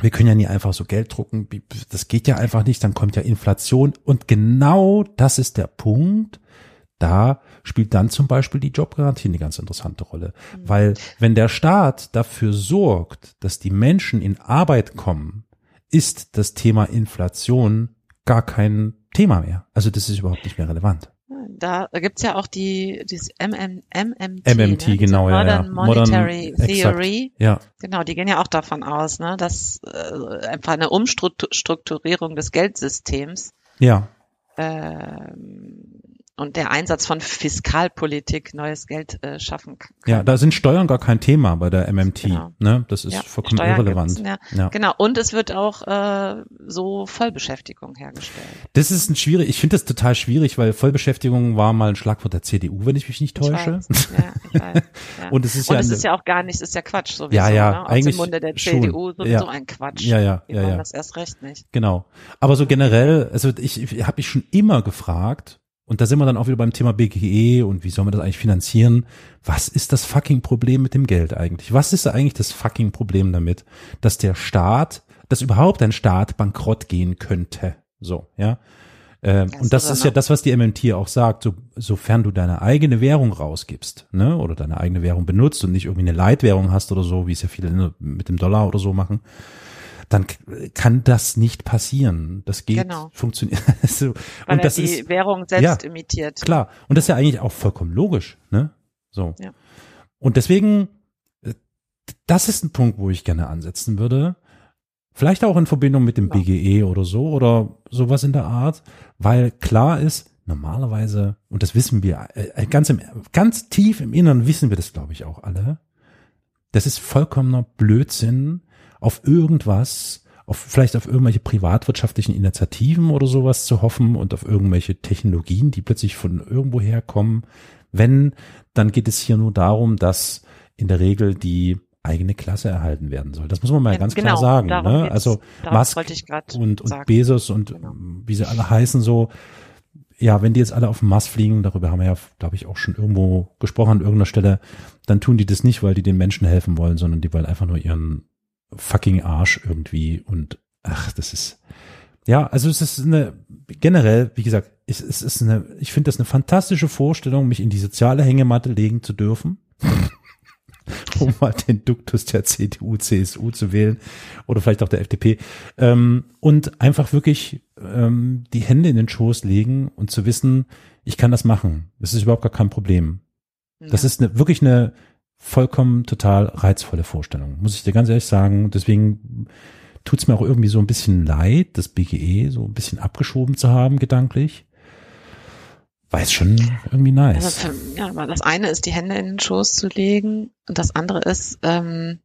wir können ja nie einfach so Geld drucken, das geht ja einfach nicht, dann kommt ja Inflation und genau das ist der Punkt, da spielt dann zum Beispiel die Jobgarantie eine ganz interessante Rolle, mhm. weil wenn der Staat dafür sorgt, dass die Menschen in Arbeit kommen, ist das Thema Inflation gar kein Thema mehr. Also das ist überhaupt nicht mehr relevant. Da gibt's ja auch die dieses MM, MMT, MMT ne? genau, Modern ja, ja. Monetary Modern, Theory. Exakt, ja. Genau, die gehen ja auch davon aus, ne, dass äh, einfach eine Umstrukturierung des Geldsystems ja. ähm, und der Einsatz von Fiskalpolitik neues Geld äh, schaffen kann. Ja, da sind Steuern gar kein Thema bei der MMT. Genau. Ne? Das ist ja, vollkommen Steuern irrelevant. Ja. Genau. Und es wird auch äh, so Vollbeschäftigung hergestellt. Das ist ein schwierig. Ich finde das total schwierig, weil Vollbeschäftigung war mal ein Schlagwort der CDU, wenn ich mich nicht täusche. Ich weiß. Ja, ich weiß. Ja. und es ist und ja, es ist ja auch gar nicht, es ist ja Quatsch sowieso. Ja, ja, ne? Aus eigentlich dem Munde der CDU schon. sowieso ein Quatsch. Ja, ja, ja, ja. das erst recht nicht. Genau. Aber so generell, also ich, ich habe mich schon immer gefragt, und da sind wir dann auch wieder beim Thema BGE und wie soll man das eigentlich finanzieren? Was ist das fucking Problem mit dem Geld eigentlich? Was ist eigentlich das fucking Problem damit, dass der Staat, dass überhaupt ein Staat bankrott gehen könnte? So, ja. Ähm, das und das ist ja das, was die MMT auch sagt, so, sofern du deine eigene Währung rausgibst, ne, oder deine eigene Währung benutzt und nicht irgendwie eine Leitwährung hast oder so, wie es ja viele mit dem Dollar oder so machen, dann kann das nicht passieren. Das geht, genau. funktioniert. so. Weil und das die ist, Währung selbst ja, imitiert. Klar. Und das ist ja eigentlich auch vollkommen logisch, ne? So. Ja. Und deswegen, äh, das ist ein Punkt, wo ich gerne ansetzen würde. Vielleicht auch in Verbindung mit dem ja. BGE oder so oder sowas in der Art, weil klar ist, normalerweise, und das wissen wir, äh, ganz im, ganz tief im Inneren wissen wir das, glaube ich, auch alle. Das ist vollkommener Blödsinn, auf irgendwas, auf vielleicht auf irgendwelche privatwirtschaftlichen Initiativen oder sowas zu hoffen und auf irgendwelche Technologien, die plötzlich von irgendwo herkommen. Wenn, dann geht es hier nur darum, dass in der Regel die eigene Klasse erhalten werden soll. Das muss man mal ja, ganz genau, klar sagen. Ne? Also Musk und, und Bezos und genau. wie sie alle heißen so, ja, wenn die jetzt alle auf dem Mars fliegen, darüber haben wir ja, glaube ich, auch schon irgendwo gesprochen an irgendeiner Stelle, dann tun die das nicht, weil die den Menschen helfen wollen, sondern die wollen einfach nur ihren fucking Arsch irgendwie und ach, das ist ja, also es ist eine generell, wie gesagt, es, es ist eine, ich finde das eine fantastische Vorstellung, mich in die soziale Hängematte legen zu dürfen. um mal den Duktus der CDU, CSU zu wählen oder vielleicht auch der FDP ähm, und einfach wirklich ähm, die Hände in den Schoß legen und zu wissen, ich kann das machen. Das ist überhaupt gar kein Problem. Ja. Das ist eine, wirklich eine vollkommen total reizvolle Vorstellung, muss ich dir ganz ehrlich sagen. Deswegen tut's mir auch irgendwie so ein bisschen leid, das BGE so ein bisschen abgeschoben zu haben, gedanklich. Weil es schon irgendwie nice. Also für, ja, aber das eine ist, die Hände in den Schoß zu legen und das andere ist, ähm,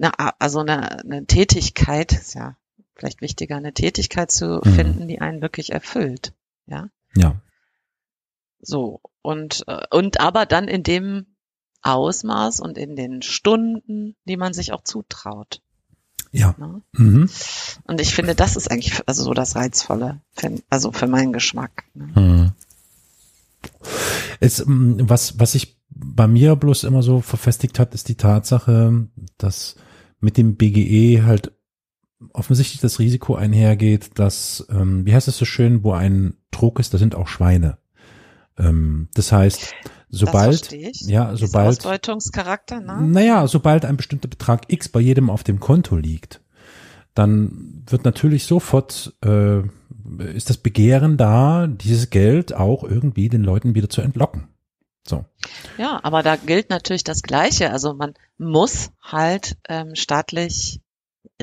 eine, also eine, eine Tätigkeit, ist ja vielleicht wichtiger, eine Tätigkeit zu mhm. finden, die einen wirklich erfüllt. Ja. Ja. So. Und, äh, und aber dann in dem Ausmaß und in den Stunden, die man sich auch zutraut. Ja. Ne? Mhm. Und ich finde, das ist eigentlich also so das Reizvolle, also für meinen Geschmack. Ne? Mhm. Es, ähm, was, was sich bei mir bloß immer so verfestigt hat, ist die Tatsache, dass mit dem BGE halt offensichtlich das Risiko einhergeht, dass, ähm, wie heißt es so schön, wo ein Druck ist, da sind auch Schweine. Ähm, das heißt, sobald, ja, sobald, Ausbeutungscharakter, ne? naja, sobald ein bestimmter Betrag X bei jedem auf dem Konto liegt, dann wird natürlich sofort, äh, ist das Begehren da, dieses Geld auch irgendwie den Leuten wieder zu entlocken. So. Ja, aber da gilt natürlich das Gleiche. Also man muss halt ähm, staatlich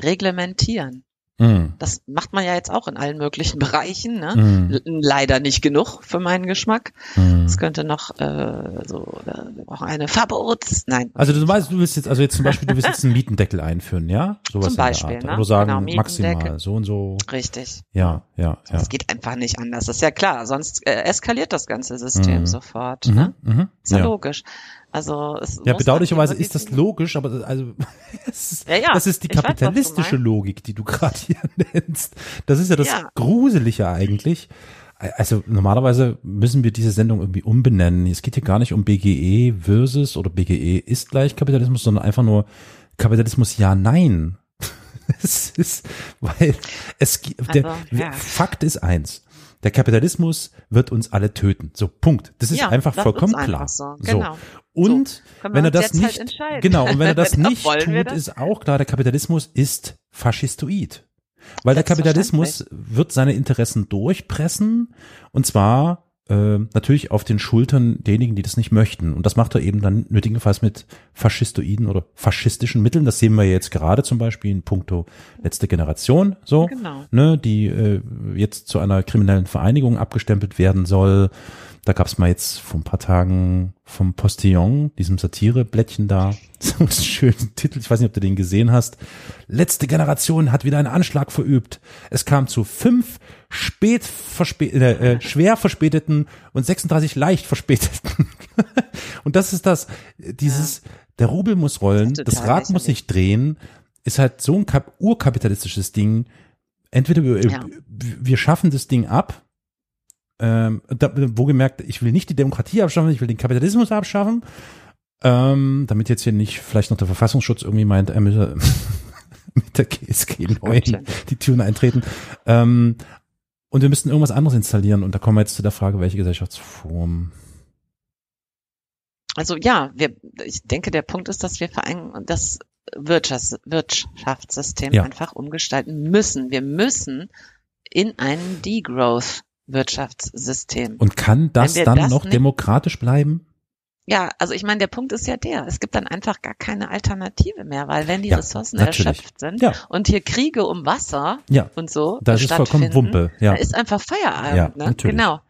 reglementieren. Mm. Das macht man ja jetzt auch in allen möglichen Bereichen. Ne? Mm. Leider nicht genug für meinen Geschmack. Mm. Es könnte noch äh, so äh, auch eine Verbots. Nein. Also du weißt, du willst jetzt also jetzt zum Beispiel, du willst jetzt einen Mietendeckel einführen, ja? Sowas zum Beispiel, ne? Oder sagen genau, maximal so und so. Richtig. Ja, ja, ja. Das geht einfach nicht anders. Das ist ja klar. Sonst äh, eskaliert das ganze System mm. sofort. Ne? Mhm, mhm. Ist ja, ja, logisch. Also es ja, bedauerlicherweise ist das logisch, aber also das ist, ja, ja, das ist die kapitalistische weiß, Logik, die du gerade hier nennst. Das ist ja das ja. Gruselige eigentlich. Also normalerweise müssen wir diese Sendung irgendwie umbenennen. Es geht hier gar nicht um BGE versus oder BGE ist gleich Kapitalismus, sondern einfach nur Kapitalismus ja, nein. es ist, weil es, der also, ja. Fakt ist eins. Der Kapitalismus wird uns alle töten. So, Punkt. Das ist ja, einfach vollkommen klar. so. Genau. Und so, wenn er das halt nicht, halt genau, und wenn er das nicht tut, das? ist auch klar, der Kapitalismus ist faschistoid. Weil der Kapitalismus wird seine Interessen durchpressen und zwar äh, natürlich auf den Schultern derjenigen, die das nicht möchten. Und das macht er eben dann nötigenfalls mit faschistoiden oder faschistischen Mitteln. Das sehen wir jetzt gerade zum Beispiel in puncto letzte Generation, so, genau. ne, die äh, jetzt zu einer kriminellen Vereinigung abgestempelt werden soll. Da gab es mal jetzt vor ein paar Tagen vom Postillon, diesem Satireblättchen da, so einen schönen Titel, ich weiß nicht, ob du den gesehen hast. Letzte Generation hat wieder einen Anschlag verübt. Es kam zu fünf spät verspä äh, äh, schwer verspäteten und 36 leicht verspäteten. und das ist das, dieses, ja. der Rubel muss rollen, das, das Rad muss sich drehen, ist halt so ein urkapitalistisches Ding. Entweder wir, ja. wir schaffen das Ding ab, ähm, da, wo gemerkt, ich will nicht die Demokratie abschaffen, ich will den Kapitalismus abschaffen, ähm, damit jetzt hier nicht vielleicht noch der Verfassungsschutz irgendwie meint, er müsse mit der GSG neu die Türen eintreten. Ähm, und wir müssten irgendwas anderes installieren. Und da kommen wir jetzt zu der Frage, welche Gesellschaftsform. Also ja, wir, ich denke, der Punkt ist, dass wir das Wirtschafts Wirtschaftssystem ja. einfach umgestalten müssen. Wir müssen in einen Degrowth Wirtschaftssystem. Und kann das dann das noch nicht, demokratisch bleiben? Ja, also ich meine, der Punkt ist ja der, es gibt dann einfach gar keine Alternative mehr, weil wenn die ja, Ressourcen natürlich. erschöpft sind ja. und hier Kriege um Wasser ja. und so, das ist vollkommen Wumpe. Ja. Da ist einfach Feierabend. Ja, ne? natürlich. Genau.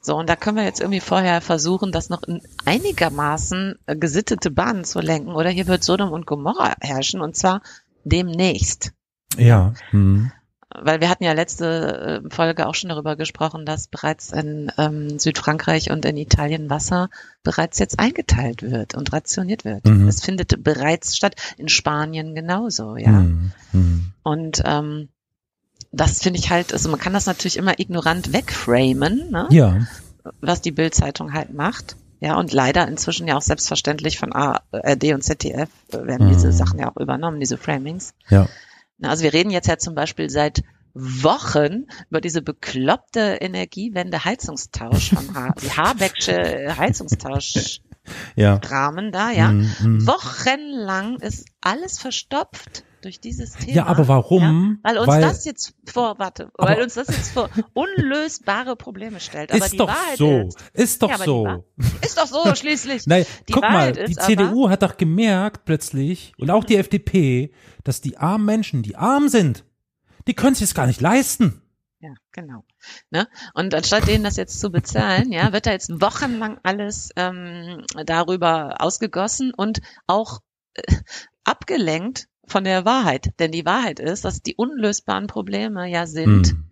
So, und da können wir jetzt irgendwie vorher versuchen, das noch in einigermaßen äh, gesittete Bahnen zu lenken, oder hier wird Sodom und Gomorra herrschen, und zwar demnächst. Ja. Hm weil wir hatten ja letzte äh, Folge auch schon darüber gesprochen, dass bereits in ähm, Südfrankreich und in Italien Wasser bereits jetzt eingeteilt wird und rationiert wird. Mhm. Es findet bereits statt, in Spanien genauso, ja. Mhm. Mhm. Und ähm, das finde ich halt, also man kann das natürlich immer ignorant wegframen, ne? ja. was die Bildzeitung halt macht. Ja, und leider inzwischen ja auch selbstverständlich von ARD und ZDF werden mhm. diese Sachen ja auch übernommen, diese Framings. Ja. Also wir reden jetzt ja zum Beispiel seit Wochen über diese bekloppte Energiewende Heizungstausch ha die Habecksche Heizungstausch ja. Rahmen da, ja. Mm, mm. Wochenlang ist alles verstopft durch dieses Thema. Ja, aber warum? Ja? Weil uns weil, das jetzt vor, warte, weil uns das jetzt vor unlösbare Probleme stellt. Aber ist doch Wahrheit so. Ist, ist doch ja, so. Ist doch so, schließlich. Nein, die guck Wahrheit mal, die CDU aber, hat doch gemerkt plötzlich und auch die FDP, dass die armen Menschen, die arm sind, die können sich es gar nicht leisten. Ja, genau. Ne? Und anstatt denen das jetzt zu bezahlen, ja, wird da jetzt wochenlang alles ähm, darüber ausgegossen und auch äh, abgelenkt von der Wahrheit. Denn die Wahrheit ist, dass die unlösbaren Probleme ja sind, hm.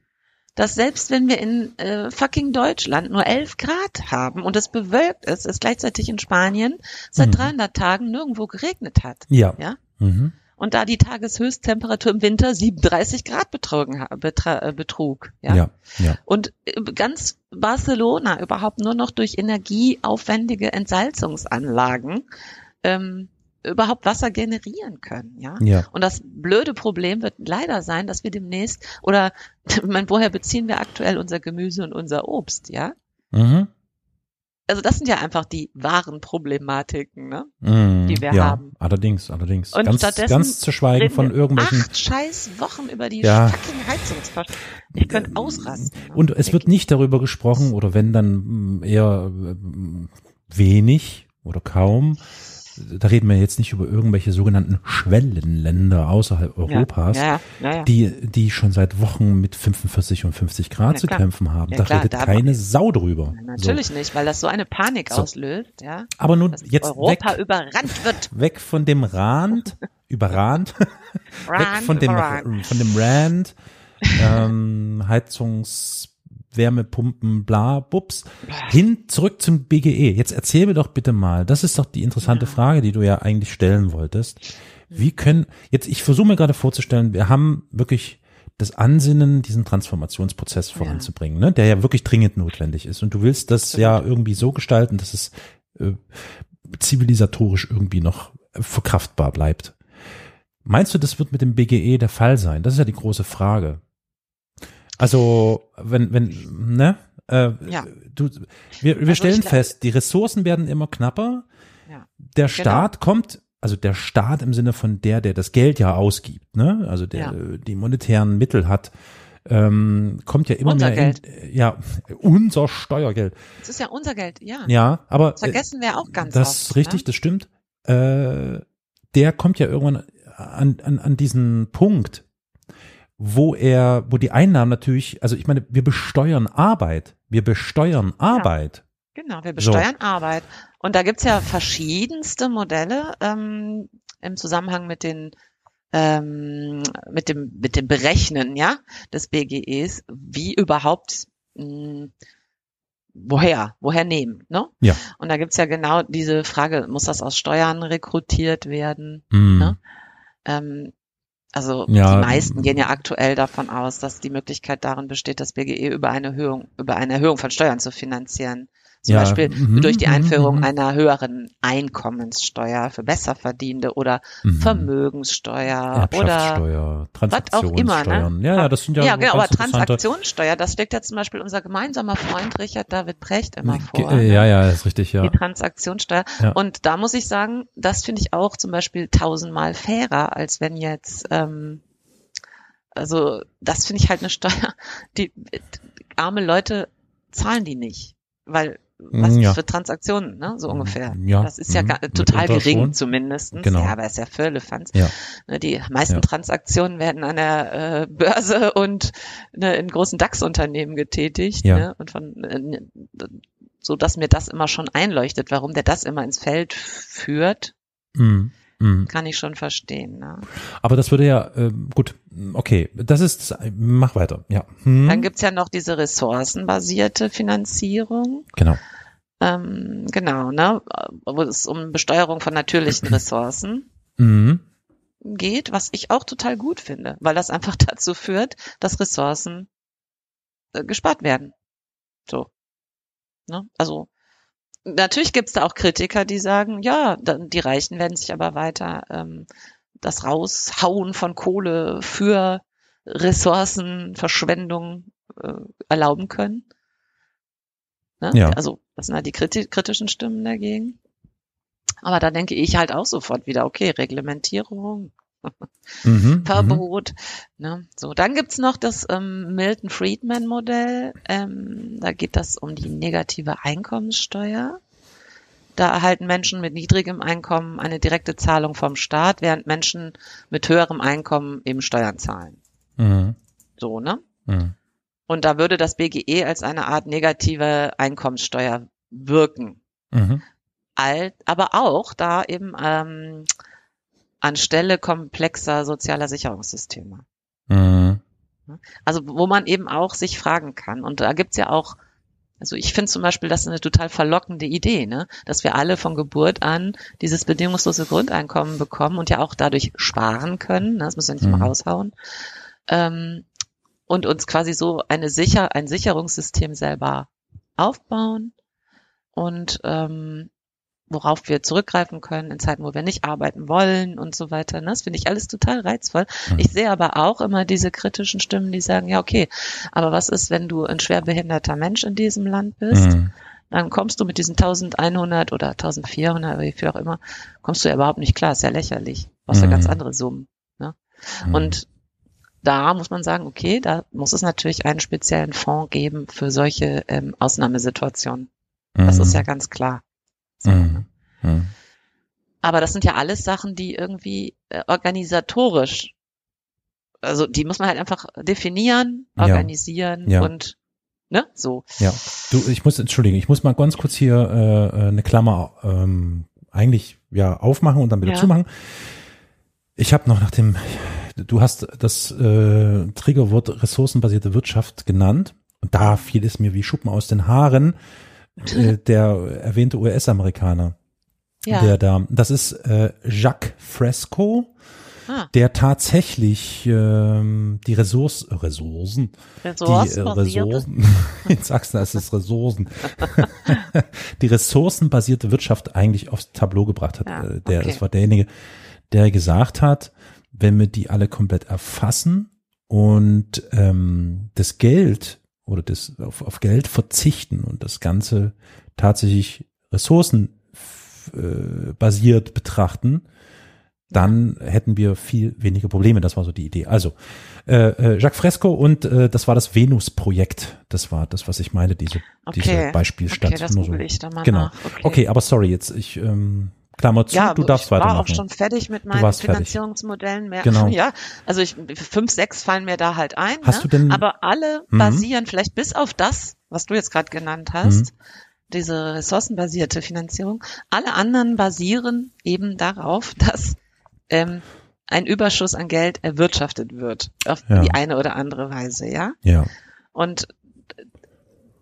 dass selbst wenn wir in äh, fucking Deutschland nur 11 Grad haben und es bewölkt ist, es gleichzeitig in Spanien seit hm. 300 Tagen nirgendwo geregnet hat. Ja. ja? Mhm und da die Tageshöchsttemperatur im Winter 37 Grad betrogen, betra, äh, betrug. Ja? Ja, ja. Und äh, ganz Barcelona überhaupt nur noch durch energieaufwendige Entsalzungsanlagen ähm, überhaupt Wasser generieren können, ja. ja. Und das blöde Problem wird leider sein, dass wir demnächst oder meine, woher beziehen wir aktuell unser Gemüse und unser Obst, ja? Mhm also das sind ja einfach die wahren Problematiken, ne? Mm, die wir ja, haben. Allerdings, allerdings. Und ganz, ganz zu schweigen von irgendwelchen. Acht scheiß Wochen über die ja. fucking Heizungskosten. Ich könnte ausrasten. Ne? Und es wird nicht darüber gesprochen, oder wenn dann mm, eher mm, wenig oder kaum, da reden wir jetzt nicht über irgendwelche sogenannten Schwellenländer außerhalb Europas, ja, ja, ja, die die schon seit Wochen mit 45 und 50 Grad zu kämpfen haben. da klar, redet da keine Sau drüber. Natürlich so. nicht, weil das so eine Panik so. auslöst, ja. Aber nun jetzt Europa weg, überrannt wird. Weg von dem Rand, überrannt, weg von dem von dem Rand, ähm, Heizungs Wärmepumpen, bla, bups, hin zurück zum BGE. Jetzt erzähl mir doch bitte mal, das ist doch die interessante ja. Frage, die du ja eigentlich stellen wolltest. Wie können, jetzt, ich versuche mir gerade vorzustellen, wir haben wirklich das Ansinnen, diesen Transformationsprozess voranzubringen, ja. ne, der ja wirklich dringend notwendig ist. Und du willst das ja irgendwie so gestalten, dass es äh, zivilisatorisch irgendwie noch verkraftbar bleibt. Meinst du, das wird mit dem BGE der Fall sein? Das ist ja die große Frage. Also, wenn, wenn, ne? Äh, ja. du, wir, wir also stellen fest, die Ressourcen werden immer knapper. Ja. Der genau. Staat genau. kommt, also der Staat im Sinne von der, der das Geld ja ausgibt, ne? Also der ja. die monetären Mittel hat, ähm, kommt ja immer unser mehr Geld. in, ja, unser Steuergeld. Das ist ja unser Geld, ja. Ja, aber das vergessen wir auch ganz Das oft, ist richtig, ne? das stimmt. Äh, der kommt ja irgendwann an, an, an diesen Punkt, wo er, wo die Einnahmen natürlich, also ich meine, wir besteuern Arbeit, wir besteuern Arbeit. Genau, wir besteuern so. Arbeit. Und da gibt's ja verschiedenste Modelle ähm, im Zusammenhang mit den ähm, mit dem mit dem Berechnen ja des BGEs, wie überhaupt mh, hm, woher woher nehmen ne ja und da gibt's ja genau diese Frage muss das aus Steuern rekrutiert werden mm. ne? ähm, also ja. die meisten gehen ja aktuell davon aus, dass die Möglichkeit darin besteht, das BGE über eine Erhöhung, über eine Erhöhung von Steuern zu finanzieren. Zum ja. Beispiel mhm. durch die Einführung mhm. einer höheren Einkommenssteuer für Besserverdienende oder mhm. Vermögenssteuer oder was auch immer. Ne? Ja, ja, das sind ja, ja genau, aber Transaktionssteuer, das schlägt ja zum Beispiel unser gemeinsamer Freund Richard David Brecht immer vor. Ne? Ja, ja, ist richtig, ja. Die Transaktionssteuer. Ja. Und da muss ich sagen, das finde ich auch zum Beispiel tausendmal fairer, als wenn jetzt ähm, also das finde ich halt eine Steuer, die arme Leute zahlen die nicht, weil was ja. für Transaktionen, ne? so ungefähr. Ja. Das ist ja mhm. total gering zumindest. Genau. Ja, aber ist ja Firlefanz. Ja. Ne, die meisten ja. Transaktionen werden an der äh, Börse und ne, in großen DAX-Unternehmen getätigt. Ja. Ne? Und von äh, so dass mir das immer schon einleuchtet, warum der das immer ins Feld führt. Mhm. Mhm. Kann ich schon verstehen. Ne? Aber das würde ja, äh, gut, okay, das ist, mach weiter, ja. Hm. Dann gibt's ja noch diese ressourcenbasierte Finanzierung. Genau. Ähm, genau, ne, wo es um Besteuerung von natürlichen Ressourcen mhm. geht, was ich auch total gut finde, weil das einfach dazu führt, dass Ressourcen äh, gespart werden. So. Ne? Also natürlich gibt's da auch Kritiker, die sagen, ja, die Reichen werden sich aber weiter ähm, das Raushauen von Kohle für Ressourcenverschwendung äh, erlauben können. Ne? Ja. Also das sind halt die kriti kritischen Stimmen dagegen. Aber da denke ich halt auch sofort wieder, okay, Reglementierung, mhm, Verbot. Ne? So, dann gibt's noch das ähm, Milton Friedman Modell. Ähm, da geht das um die negative Einkommenssteuer. Da erhalten Menschen mit niedrigem Einkommen eine direkte Zahlung vom Staat, während Menschen mit höherem Einkommen eben Steuern zahlen. Mhm. So, ne? Mhm. Und da würde das BGE als eine Art negative Einkommenssteuer wirken. Mhm. Alt, aber auch da eben ähm, anstelle komplexer sozialer Sicherungssysteme. Mhm. Also wo man eben auch sich fragen kann. Und da gibt's ja auch, also ich finde zum Beispiel, das ist eine total verlockende Idee, ne? dass wir alle von Geburt an dieses bedingungslose Grundeinkommen bekommen und ja auch dadurch sparen können. Ne? Das müssen wir nicht mhm. mal raushauen. Ähm, und uns quasi so eine Sicher ein Sicherungssystem selber aufbauen und ähm, worauf wir zurückgreifen können in Zeiten, wo wir nicht arbeiten wollen und so weiter. Das finde ich alles total reizvoll. Mhm. Ich sehe aber auch immer diese kritischen Stimmen, die sagen, ja, okay, aber was ist, wenn du ein schwerbehinderter Mensch in diesem Land bist? Mhm. Dann kommst du mit diesen 1100 oder 1400 oder wie viel auch immer, kommst du ja überhaupt nicht klar. Ist ja lächerlich. Brauchst ja mhm. ganz andere Summen. Ne? Mhm. Und da muss man sagen, okay, da muss es natürlich einen speziellen Fonds geben für solche ähm, Ausnahmesituationen. Das ist mhm. ja ganz klar. So. Mhm. Mhm. Aber das sind ja alles Sachen, die irgendwie äh, organisatorisch, also die muss man halt einfach definieren, organisieren ja. Ja. und ne, so. Ja, du, ich muss, entschuldigen, ich muss mal ganz kurz hier äh, äh eine Klammer ähm, eigentlich ja aufmachen und dann wieder ja. zumachen. Ich habe noch nach dem, du hast das äh, Triggerwort ressourcenbasierte Wirtschaft genannt und da fiel es mir wie Schuppen aus den Haaren, äh, der erwähnte US-Amerikaner, ja. der da, das ist äh, Jacques Fresco, ah. der tatsächlich ähm, die Ressource, Ressourcen, Ressourcen, die äh, Ressourcen, in Sachsen heißt es Ressourcen, die ressourcenbasierte Wirtschaft eigentlich aufs Tableau gebracht hat. Ja, äh, der, okay. das war derjenige, der gesagt hat, wenn wir die alle komplett erfassen und ähm, das Geld oder das auf, auf Geld verzichten und das Ganze tatsächlich ressourcenbasiert äh, betrachten, dann hätten wir viel weniger Probleme. Das war so die Idee. Also äh, äh, Jacques Fresco und äh, das war das Venus-Projekt. Das war das, was ich meine, diese, okay. diese Beispielstadt. Okay, das Nur so. ich da mal genau. Nach. Okay. okay, aber sorry, jetzt ich ähm, Klammer zu, ja, du darfst weitermachen. Ich war auch schon fertig mit meinen Finanzierungsmodellen. Mehr, genau. Ja, also ich, fünf, sechs fallen mir da halt ein. Hast ne? du denn? Aber alle mhm. basieren vielleicht bis auf das, was du jetzt gerade genannt hast, mhm. diese ressourcenbasierte Finanzierung. Alle anderen basieren eben darauf, dass ähm, ein Überschuss an Geld erwirtschaftet wird auf ja. die eine oder andere Weise, ja. Ja. Und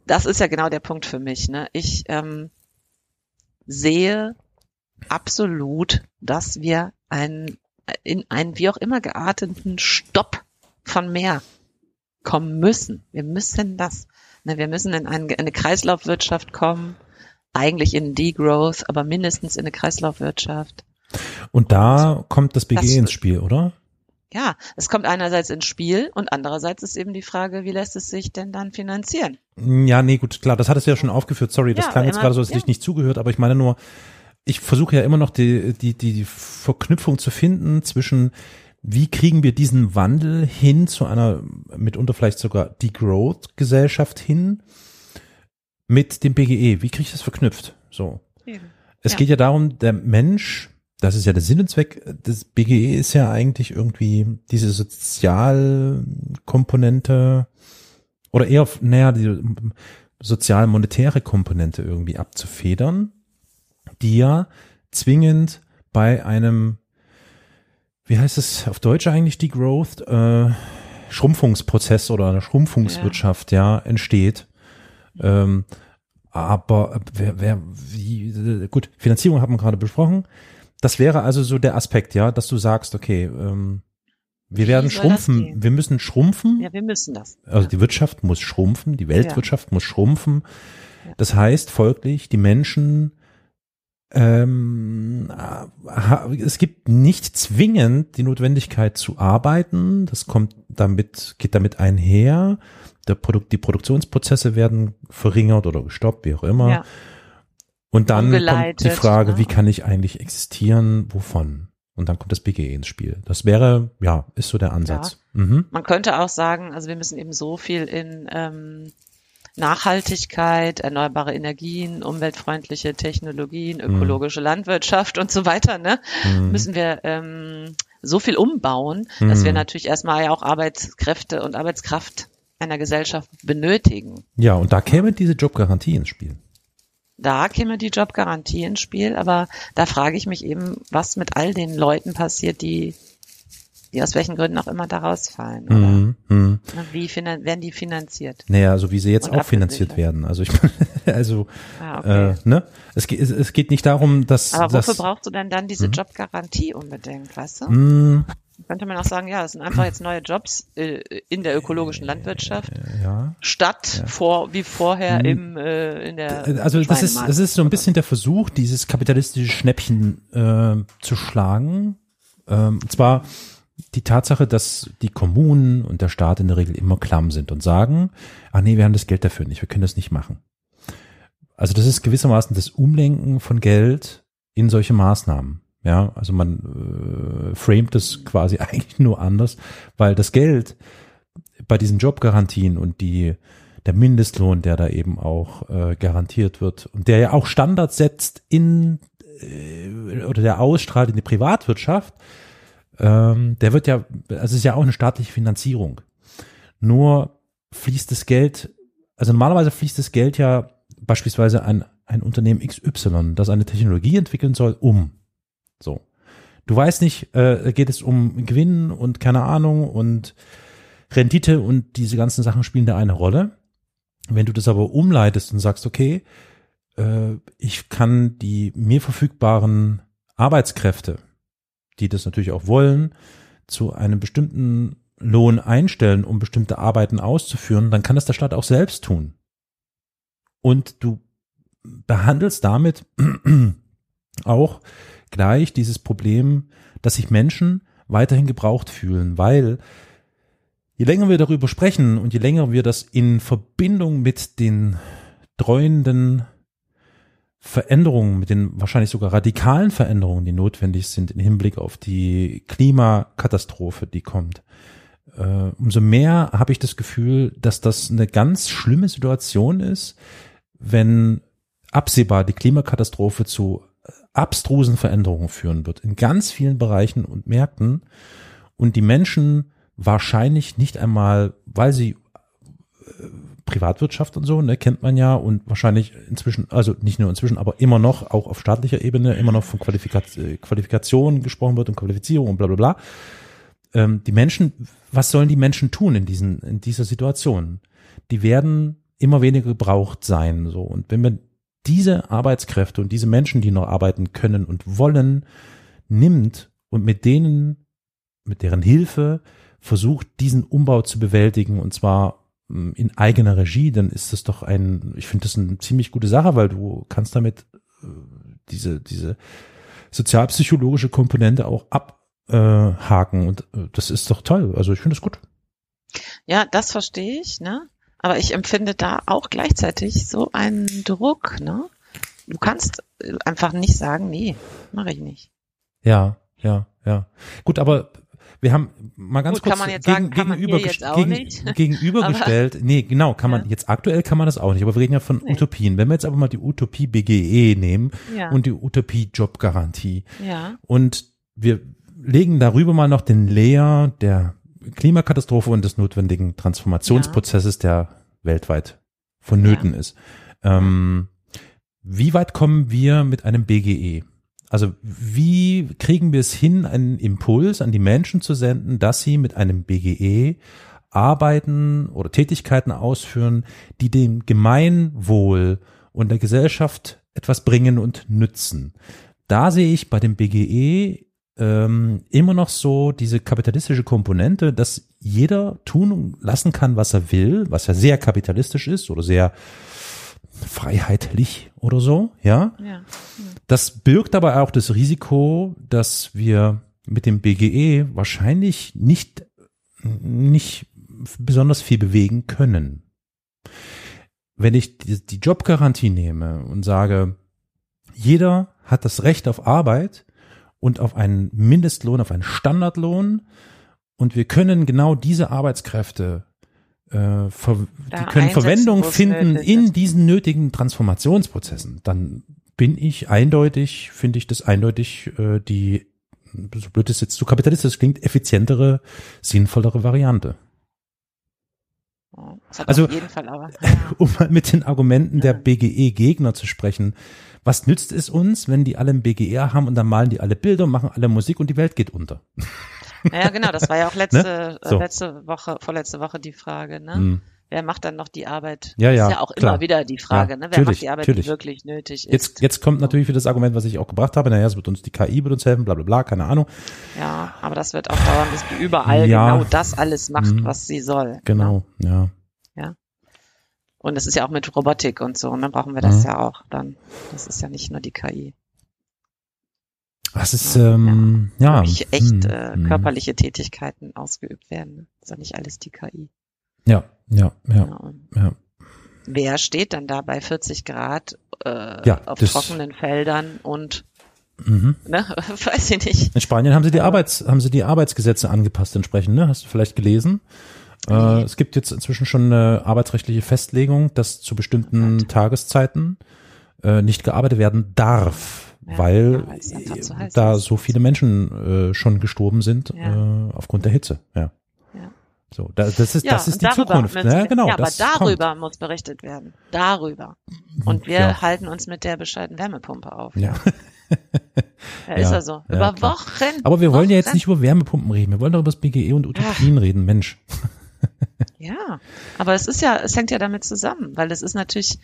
das ist ja genau der Punkt für mich. Ne? Ich ähm, sehe absolut, dass wir einen in einen wie auch immer gearteten Stopp von mehr kommen müssen. Wir müssen das. Ne, wir müssen in eine, eine Kreislaufwirtschaft kommen, eigentlich in Degrowth, aber mindestens in eine Kreislaufwirtschaft. Und da und kommt das BG das, ins Spiel, oder? Ja, es kommt einerseits ins Spiel und andererseits ist eben die Frage, wie lässt es sich denn dann finanzieren? Ja, nee, gut, klar, das hattest du ja schon aufgeführt. Sorry, das ja, klang jetzt gerade so, dass ja. ich nicht zugehört, aber ich meine nur, ich versuche ja immer noch die, die, die Verknüpfung zu finden zwischen wie kriegen wir diesen Wandel hin zu einer mitunter vielleicht sogar Degrowth-Gesellschaft hin mit dem BGE? Wie kriege ich das verknüpft? So. Eben. Es ja. geht ja darum, der Mensch, das ist ja der Sinn und Zweck des BGE ist ja eigentlich irgendwie diese Sozialkomponente oder eher, naja, die sozial-monetäre Komponente irgendwie abzufedern, die ja zwingend bei einem wie heißt es auf Deutsch eigentlich, die Growth, äh, Schrumpfungsprozess oder eine Schrumpfungswirtschaft, ja, ja entsteht. Ähm, aber wer, wer, wie, gut, Finanzierung haben wir gerade besprochen. Das wäre also so der Aspekt, ja, dass du sagst, okay, ähm, wir werden schrumpfen, wir müssen schrumpfen. Ja, wir müssen das. Also ja. die Wirtschaft muss schrumpfen, die Weltwirtschaft ja. muss schrumpfen. Das heißt folglich, die Menschen ähm, es gibt nicht zwingend die Notwendigkeit zu arbeiten. Das kommt damit, geht damit einher. Der Produkt, die Produktionsprozesse werden verringert oder gestoppt, wie auch immer. Ja. Und dann kommt die Frage, ne? wie kann ich eigentlich existieren? Wovon? Und dann kommt das BGE ins Spiel. Das wäre, ja, ist so der Ansatz. Ja. Mhm. Man könnte auch sagen, also wir müssen eben so viel in ähm, Nachhaltigkeit, erneuerbare Energien, umweltfreundliche Technologien, mhm. ökologische mhm. Landwirtschaft und so weiter, ne, mhm. müssen wir ähm, so viel umbauen, mhm. dass wir mhm. natürlich erstmal ja auch Arbeitskräfte und Arbeitskraft einer Gesellschaft benötigen. Ja, und da käme diese Jobgarantie ins Spiel. Da käme die Jobgarantie ins Spiel, aber da frage ich mich eben, was mit all den Leuten passiert, die die aus welchen Gründen auch immer da rausfallen. Oder? Mm, mm. Wie werden die finanziert? Naja, so wie sie jetzt auch finanziert werden. Also ich also ah, okay. äh, ne? Es geht, es geht nicht darum, dass. Aber wofür dass, brauchst du denn dann diese hm? Jobgarantie unbedingt, weißt du? Mm. Könnte man auch sagen, ja, es sind einfach jetzt neue Jobs äh, in der ökologischen Landwirtschaft, ja. statt ja. vor wie vorher mm. im äh, in der Also das ist das ist so ein bisschen der Versuch, dieses kapitalistische Schnäppchen äh, zu schlagen. Ähm, und zwar die Tatsache, dass die Kommunen und der Staat in der Regel immer klamm sind und sagen, ach nee, wir haben das Geld dafür nicht, wir können das nicht machen. Also das ist gewissermaßen das Umlenken von Geld in solche Maßnahmen. Ja, also man äh, framet es quasi eigentlich nur anders, weil das Geld bei diesen Jobgarantien und die der Mindestlohn, der da eben auch äh, garantiert wird und der ja auch Standards setzt in äh, oder der ausstrahlt in die Privatwirtschaft, ähm, der wird ja, also es ist ja auch eine staatliche Finanzierung. Nur fließt das Geld, also normalerweise fließt das Geld ja beispielsweise an ein Unternehmen XY, das eine Technologie entwickeln soll, um. So. Du weißt nicht, äh, geht es um Gewinn und keine Ahnung und Rendite und diese ganzen Sachen spielen da eine Rolle. Wenn du das aber umleitest und sagst, okay, äh, ich kann die mir verfügbaren Arbeitskräfte die das natürlich auch wollen, zu einem bestimmten Lohn einstellen, um bestimmte Arbeiten auszuführen, dann kann das der Staat auch selbst tun. Und du behandelst damit auch gleich dieses Problem, dass sich Menschen weiterhin gebraucht fühlen, weil je länger wir darüber sprechen und je länger wir das in Verbindung mit den dreuenden Veränderungen, mit den wahrscheinlich sogar radikalen Veränderungen, die notwendig sind im Hinblick auf die Klimakatastrophe, die kommt, äh, umso mehr habe ich das Gefühl, dass das eine ganz schlimme Situation ist, wenn absehbar die Klimakatastrophe zu abstrusen Veränderungen führen wird in ganz vielen Bereichen und Märkten und die Menschen wahrscheinlich nicht einmal, weil sie Privatwirtschaft und so, ne, kennt man ja und wahrscheinlich inzwischen, also nicht nur inzwischen, aber immer noch, auch auf staatlicher Ebene, immer noch von Qualifikation, äh, Qualifikation gesprochen wird und Qualifizierung und bla bla bla. Ähm, die Menschen, was sollen die Menschen tun in diesen, in dieser Situation? Die werden immer weniger gebraucht sein, so. Und wenn man diese Arbeitskräfte und diese Menschen, die noch arbeiten können und wollen, nimmt und mit denen, mit deren Hilfe versucht, diesen Umbau zu bewältigen und zwar in eigener Regie, dann ist das doch ein, ich finde das eine ziemlich gute Sache, weil du kannst damit äh, diese, diese sozialpsychologische Komponente auch abhaken äh, und äh, das ist doch toll. Also ich finde es gut. Ja, das verstehe ich, ne? Aber ich empfinde da auch gleichzeitig so einen Druck, ne? Du kannst einfach nicht sagen, nee, mache ich nicht. Ja, ja, ja. Gut, aber wir haben mal ganz Gut, kurz gegen, sagen, gegenüber, gegen, gegenübergestellt. nee, genau, kann man, jetzt aktuell kann man das auch nicht, aber wir reden ja von nee. Utopien. Wenn wir jetzt aber mal die Utopie BGE nehmen ja. und die Utopie Jobgarantie ja. und wir legen darüber mal noch den Layer der Klimakatastrophe und des notwendigen Transformationsprozesses, ja. der weltweit vonnöten ja. ist. Ähm, wie weit kommen wir mit einem BGE? Also wie kriegen wir es hin, einen Impuls an die Menschen zu senden, dass sie mit einem BGE arbeiten oder Tätigkeiten ausführen, die dem Gemeinwohl und der Gesellschaft etwas bringen und nützen. Da sehe ich bei dem BGE ähm, immer noch so diese kapitalistische Komponente, dass jeder tun lassen kann, was er will, was ja sehr kapitalistisch ist oder sehr freiheitlich oder so, ja. ja. Das birgt aber auch das Risiko, dass wir mit dem BGE wahrscheinlich nicht, nicht besonders viel bewegen können. Wenn ich die, Jobgarantie nehme und sage, jeder hat das Recht auf Arbeit und auf einen Mindestlohn, auf einen Standardlohn und wir können genau diese Arbeitskräfte äh, ver die können Verwendung finden in diesen nötigen Transformationsprozessen, dann bin ich eindeutig, finde ich das eindeutig äh, die, so blöd es jetzt zu kapitalistisch klingt, effizientere, sinnvollere Variante. Also, aber, ja. um mal mit den Argumenten der BGE-Gegner zu sprechen, was nützt es uns, wenn die alle ein BGE haben und dann malen die alle Bilder, machen alle Musik und die Welt geht unter? Ja, genau, das war ja auch letzte, ne? so. letzte Woche, vorletzte Woche die Frage, ne? Hm. Wer macht dann noch die Arbeit? Ja, ja. Das ist ja auch klar. immer wieder die Frage, ja, ne? Wer macht die Arbeit, natürlich. die wirklich nötig ist? Jetzt, jetzt kommt natürlich wieder das Argument, was ich auch gebracht habe. Naja, es wird uns die KI wird uns helfen, bla, bla, bla, keine Ahnung. Ja, aber das wird auch dauern, bis die überall ja. genau das alles macht, mhm. was sie soll. Genau, ne? ja. Ja. Und es ist ja auch mit Robotik und so, und dann brauchen wir das mhm. ja auch dann. Das ist ja nicht nur die KI. Das ist, ähm, ja. ja. echt hm, äh, hm. körperliche Tätigkeiten ausgeübt werden. Ne? Das ist ja nicht alles die KI. Ja, ja, ja. ja. Wer steht dann da bei 40 Grad äh, ja, auf trockenen Feldern und Mhm. Ne? Weiß ich nicht. In Spanien haben sie die Arbeits, haben sie die Arbeitsgesetze angepasst entsprechend, ne? Hast du vielleicht gelesen? Äh, es gibt jetzt inzwischen schon eine arbeitsrechtliche Festlegung, dass zu bestimmten oh Tageszeiten äh, nicht gearbeitet werden darf ja, weil ja, da so viele Menschen äh, schon gestorben sind ja. äh, aufgrund der Hitze. Ja. Ja. So, da, das ist das ist die Zukunft. Müssen, ne? genau, ja, aber darüber kommt. muss berichtet werden. Darüber. Und wir halten uns mit der bescheidenen Wärmepumpe auf. Ja. ja, ist ja so. Über Wochen. Aber wir wollen Wochen. ja jetzt nicht über Wärmepumpen reden. Wir wollen doch über das BGE und Utopien reden, Mensch. ja, aber es ist ja, es hängt ja damit zusammen, weil es ist natürlich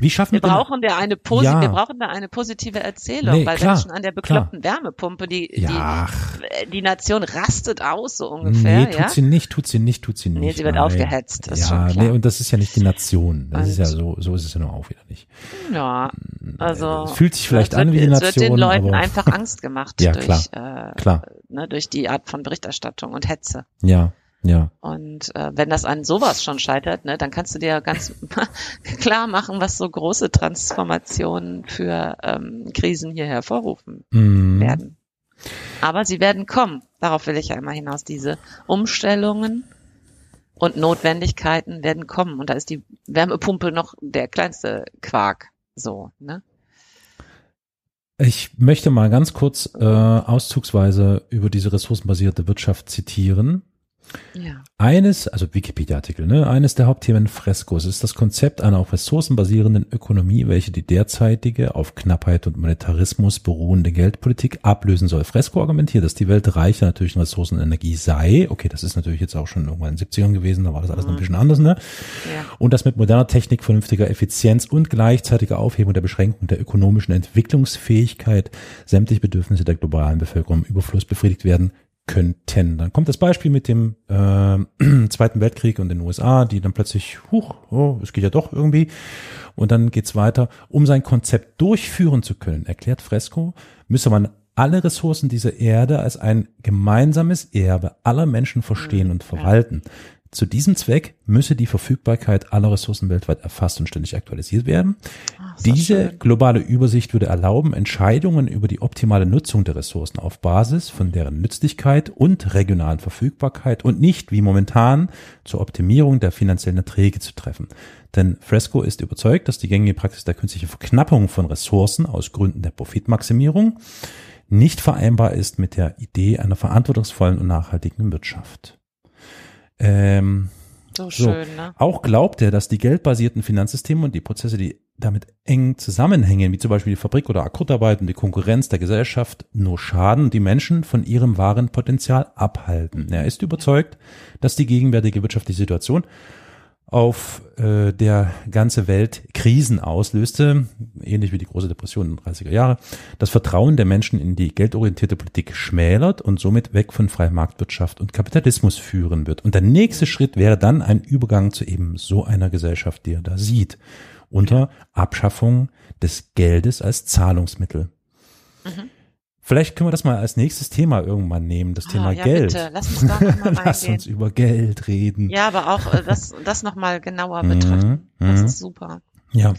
wie schaffen wir brauchen da eine Posi ja. wir brauchen da eine positive Erzählung, nee, weil klar, wenn schon an der bekloppten klar. Wärmepumpe die, ja. die die Nation rastet aus so ungefähr. Nee, tut ja? sie nicht, tut sie nicht, tut sie nicht. Nee, sie wird Nein. aufgehetzt. Das ja, nee, und das ist ja nicht die Nation. Das und ist ja so, so ist es ja nur auch wieder nicht. Ja, also es fühlt sich vielleicht an wie die Nation. Es wird den Leuten einfach Angst gemacht ja, durch, klar, äh, klar. Ne, durch die Art von Berichterstattung und Hetze. Ja. Ja. Und äh, wenn das an sowas schon scheitert, ne, dann kannst du dir ganz klar machen, was so große Transformationen für ähm, Krisen hier hervorrufen mhm. werden. Aber sie werden kommen. Darauf will ich ja immer hinaus. Diese Umstellungen und Notwendigkeiten werden kommen. Und da ist die Wärmepumpe noch der kleinste Quark. So, ne? Ich möchte mal ganz kurz äh, auszugsweise über diese ressourcenbasierte Wirtschaft zitieren. Ja. Eines, also Wikipedia-Artikel, ne, eines der Hauptthemen Freskos ist das Konzept einer auf Ressourcen basierenden Ökonomie, welche die derzeitige auf Knappheit und Monetarismus beruhende Geldpolitik ablösen soll. Fresco argumentiert, dass die Welt reicher natürlich in Ressourcen und Energie sei. Okay, das ist natürlich jetzt auch schon irgendwann in den 70ern gewesen, da war das alles mhm. noch ein mhm. bisschen anders, ne? Ja. Und das mit moderner Technik, vernünftiger Effizienz und gleichzeitiger Aufhebung der Beschränkung der ökonomischen Entwicklungsfähigkeit sämtliche Bedürfnisse der globalen Bevölkerung im Überfluss befriedigt werden könnten. Dann kommt das Beispiel mit dem äh, Zweiten Weltkrieg und den USA, die dann plötzlich, huch, oh, es geht ja doch irgendwie. Und dann geht's weiter. Um sein Konzept durchführen zu können, erklärt Fresco, müsse man alle Ressourcen dieser Erde als ein gemeinsames Erbe aller Menschen verstehen und verwalten. Zu diesem Zweck müsse die Verfügbarkeit aller Ressourcen weltweit erfasst und ständig aktualisiert werden. Ach, Diese globale Übersicht würde erlauben, Entscheidungen über die optimale Nutzung der Ressourcen auf Basis von deren Nützlichkeit und regionalen Verfügbarkeit und nicht wie momentan zur Optimierung der finanziellen Erträge zu treffen. Denn Fresco ist überzeugt, dass die gängige Praxis der künstlichen Verknappung von Ressourcen aus Gründen der Profitmaximierung nicht vereinbar ist mit der Idee einer verantwortungsvollen und nachhaltigen Wirtschaft. Ähm, so schön, so. ne? Auch glaubt er, dass die geldbasierten Finanzsysteme und die Prozesse, die damit eng zusammenhängen, wie zum Beispiel die Fabrik oder Akkordarbeit und die Konkurrenz der Gesellschaft, nur schaden und die Menschen von ihrem wahren Potenzial abhalten. Er ist überzeugt, dass die gegenwärtige wirtschaftliche Situation auf äh, der ganze Welt Krisen auslöste, ähnlich wie die große Depression in den 30er Jahre, das Vertrauen der Menschen in die geldorientierte Politik schmälert und somit weg von freier Marktwirtschaft und Kapitalismus führen wird. Und der nächste Schritt wäre dann ein Übergang zu eben so einer Gesellschaft, die er da sieht, unter Abschaffung des Geldes als Zahlungsmittel. Mhm. Vielleicht können wir das mal als nächstes Thema irgendwann nehmen, das ah, Thema ja, Geld. Bitte. Lass uns Lass uns über Geld reden. Ja, aber auch äh, das, das nochmal genauer mhm, betrachten. das mhm. ist super. Ja.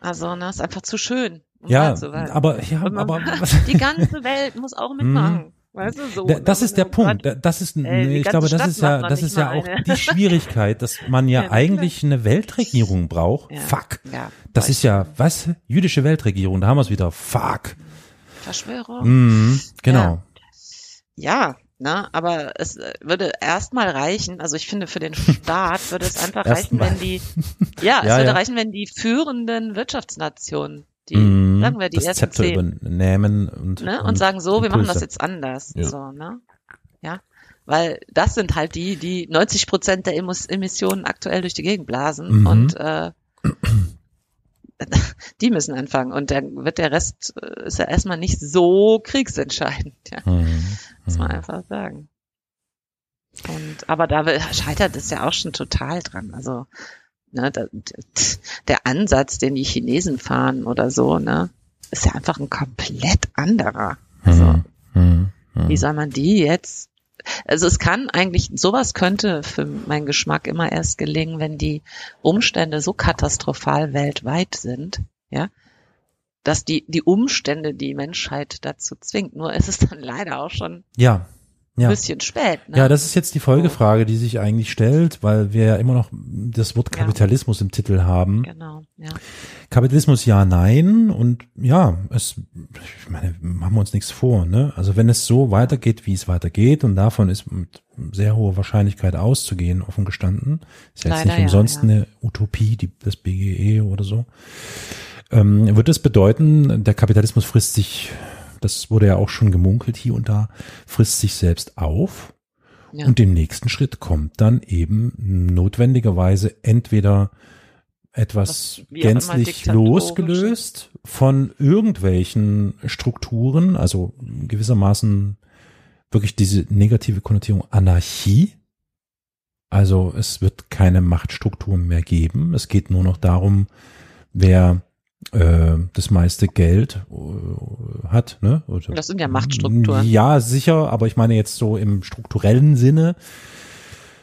Also, ne, ist einfach zu schön. Um ja, aber, ja, man, aber. die ganze Welt muss auch mitmachen. Mhm. Weißt du, so. Das ist der Punkt. Das ist, ey, ich glaube, das ist ja, das ist ja auch eine. die Schwierigkeit, dass man ja, ja eigentlich eine Weltregierung braucht. Ja. Fuck. Ja, das ist ja, was? Jüdische Weltregierung, da haben wir es wieder. Fuck. Verschwörung. Mhm, genau. Ja. ja, ne, aber es würde erstmal reichen, also ich finde für den Staat würde es einfach reichen, wenn die, ja, es ja, würde ja. reichen, wenn die führenden Wirtschaftsnationen, die, mhm, sagen wir, die das ersten Zepter zehn, übernehmen und, ne, und, und sagen so, Impulse. wir machen das jetzt anders, ja. so, ne, ja, weil das sind halt die, die 90 Prozent der Emissionen aktuell durch die Gegend blasen mhm. und äh, die müssen anfangen und dann wird der Rest äh, ist ja erstmal nicht so kriegsentscheidend. Ja. Mhm. Muss man mhm. einfach sagen. Und aber da scheitert es ja auch schon total dran. Also ne, da, der Ansatz, den die Chinesen fahren oder so, ne, ist ja einfach ein komplett anderer. Also mhm. mhm. wie soll man die jetzt also es kann eigentlich, sowas könnte für meinen Geschmack immer erst gelingen, wenn die Umstände so katastrophal weltweit sind, ja, dass die, die Umstände die Menschheit dazu zwingt. Nur ist es dann leider auch schon ja ja. ein bisschen spät. Ne? Ja, das ist jetzt die Folgefrage, die sich eigentlich stellt, weil wir ja immer noch das Wort Kapitalismus ja. im Titel haben. Genau, ja. Kapitalismus ja, nein und ja, es, ich meine, machen wir uns nichts vor, ne? Also wenn es so weitergeht, wie es weitergeht und davon ist mit sehr hoher Wahrscheinlichkeit auszugehen, offen gestanden, ist ja jetzt Leider nicht umsonst ja, eine Utopie, die, das BGE oder so, ähm, wird es bedeuten, der Kapitalismus frisst sich das wurde ja auch schon gemunkelt hier und da, frisst sich selbst auf. Ja. Und im nächsten Schritt kommt dann eben notwendigerweise entweder etwas gänzlich losgelöst von irgendwelchen Strukturen, also gewissermaßen wirklich diese negative Konnotierung Anarchie. Also es wird keine Machtstrukturen mehr geben. Es geht nur noch darum, wer äh, das meiste Geld äh, hat. Ne? Oder, das sind ja Machtstrukturen. Ja, sicher, aber ich meine jetzt so im strukturellen Sinne.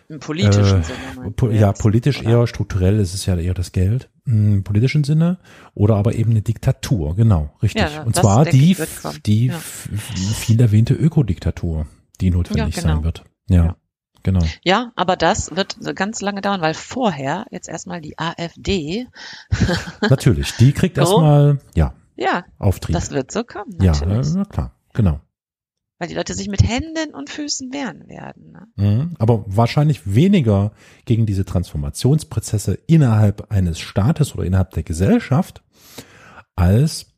Im politischen äh, Sinne. Po ja, politisch oder? eher, strukturell ist es ja eher das Geld. Im politischen Sinne. Oder aber eben eine Diktatur, genau, richtig. Ja, Und zwar die, die ja. viel erwähnte Ökodiktatur, die notwendig ja, genau. sein wird. ja. Genau. Ja, aber das wird ganz lange dauern, weil vorher jetzt erstmal die AfD. natürlich, die kriegt erstmal, ja, ja, Auftrieb. Das wird so kommen. Natürlich. Ja, na klar, genau. weil die Leute sich mit Händen und Füßen wehren werden. Ne? Mhm, aber wahrscheinlich weniger gegen diese Transformationsprozesse innerhalb eines Staates oder innerhalb der Gesellschaft, als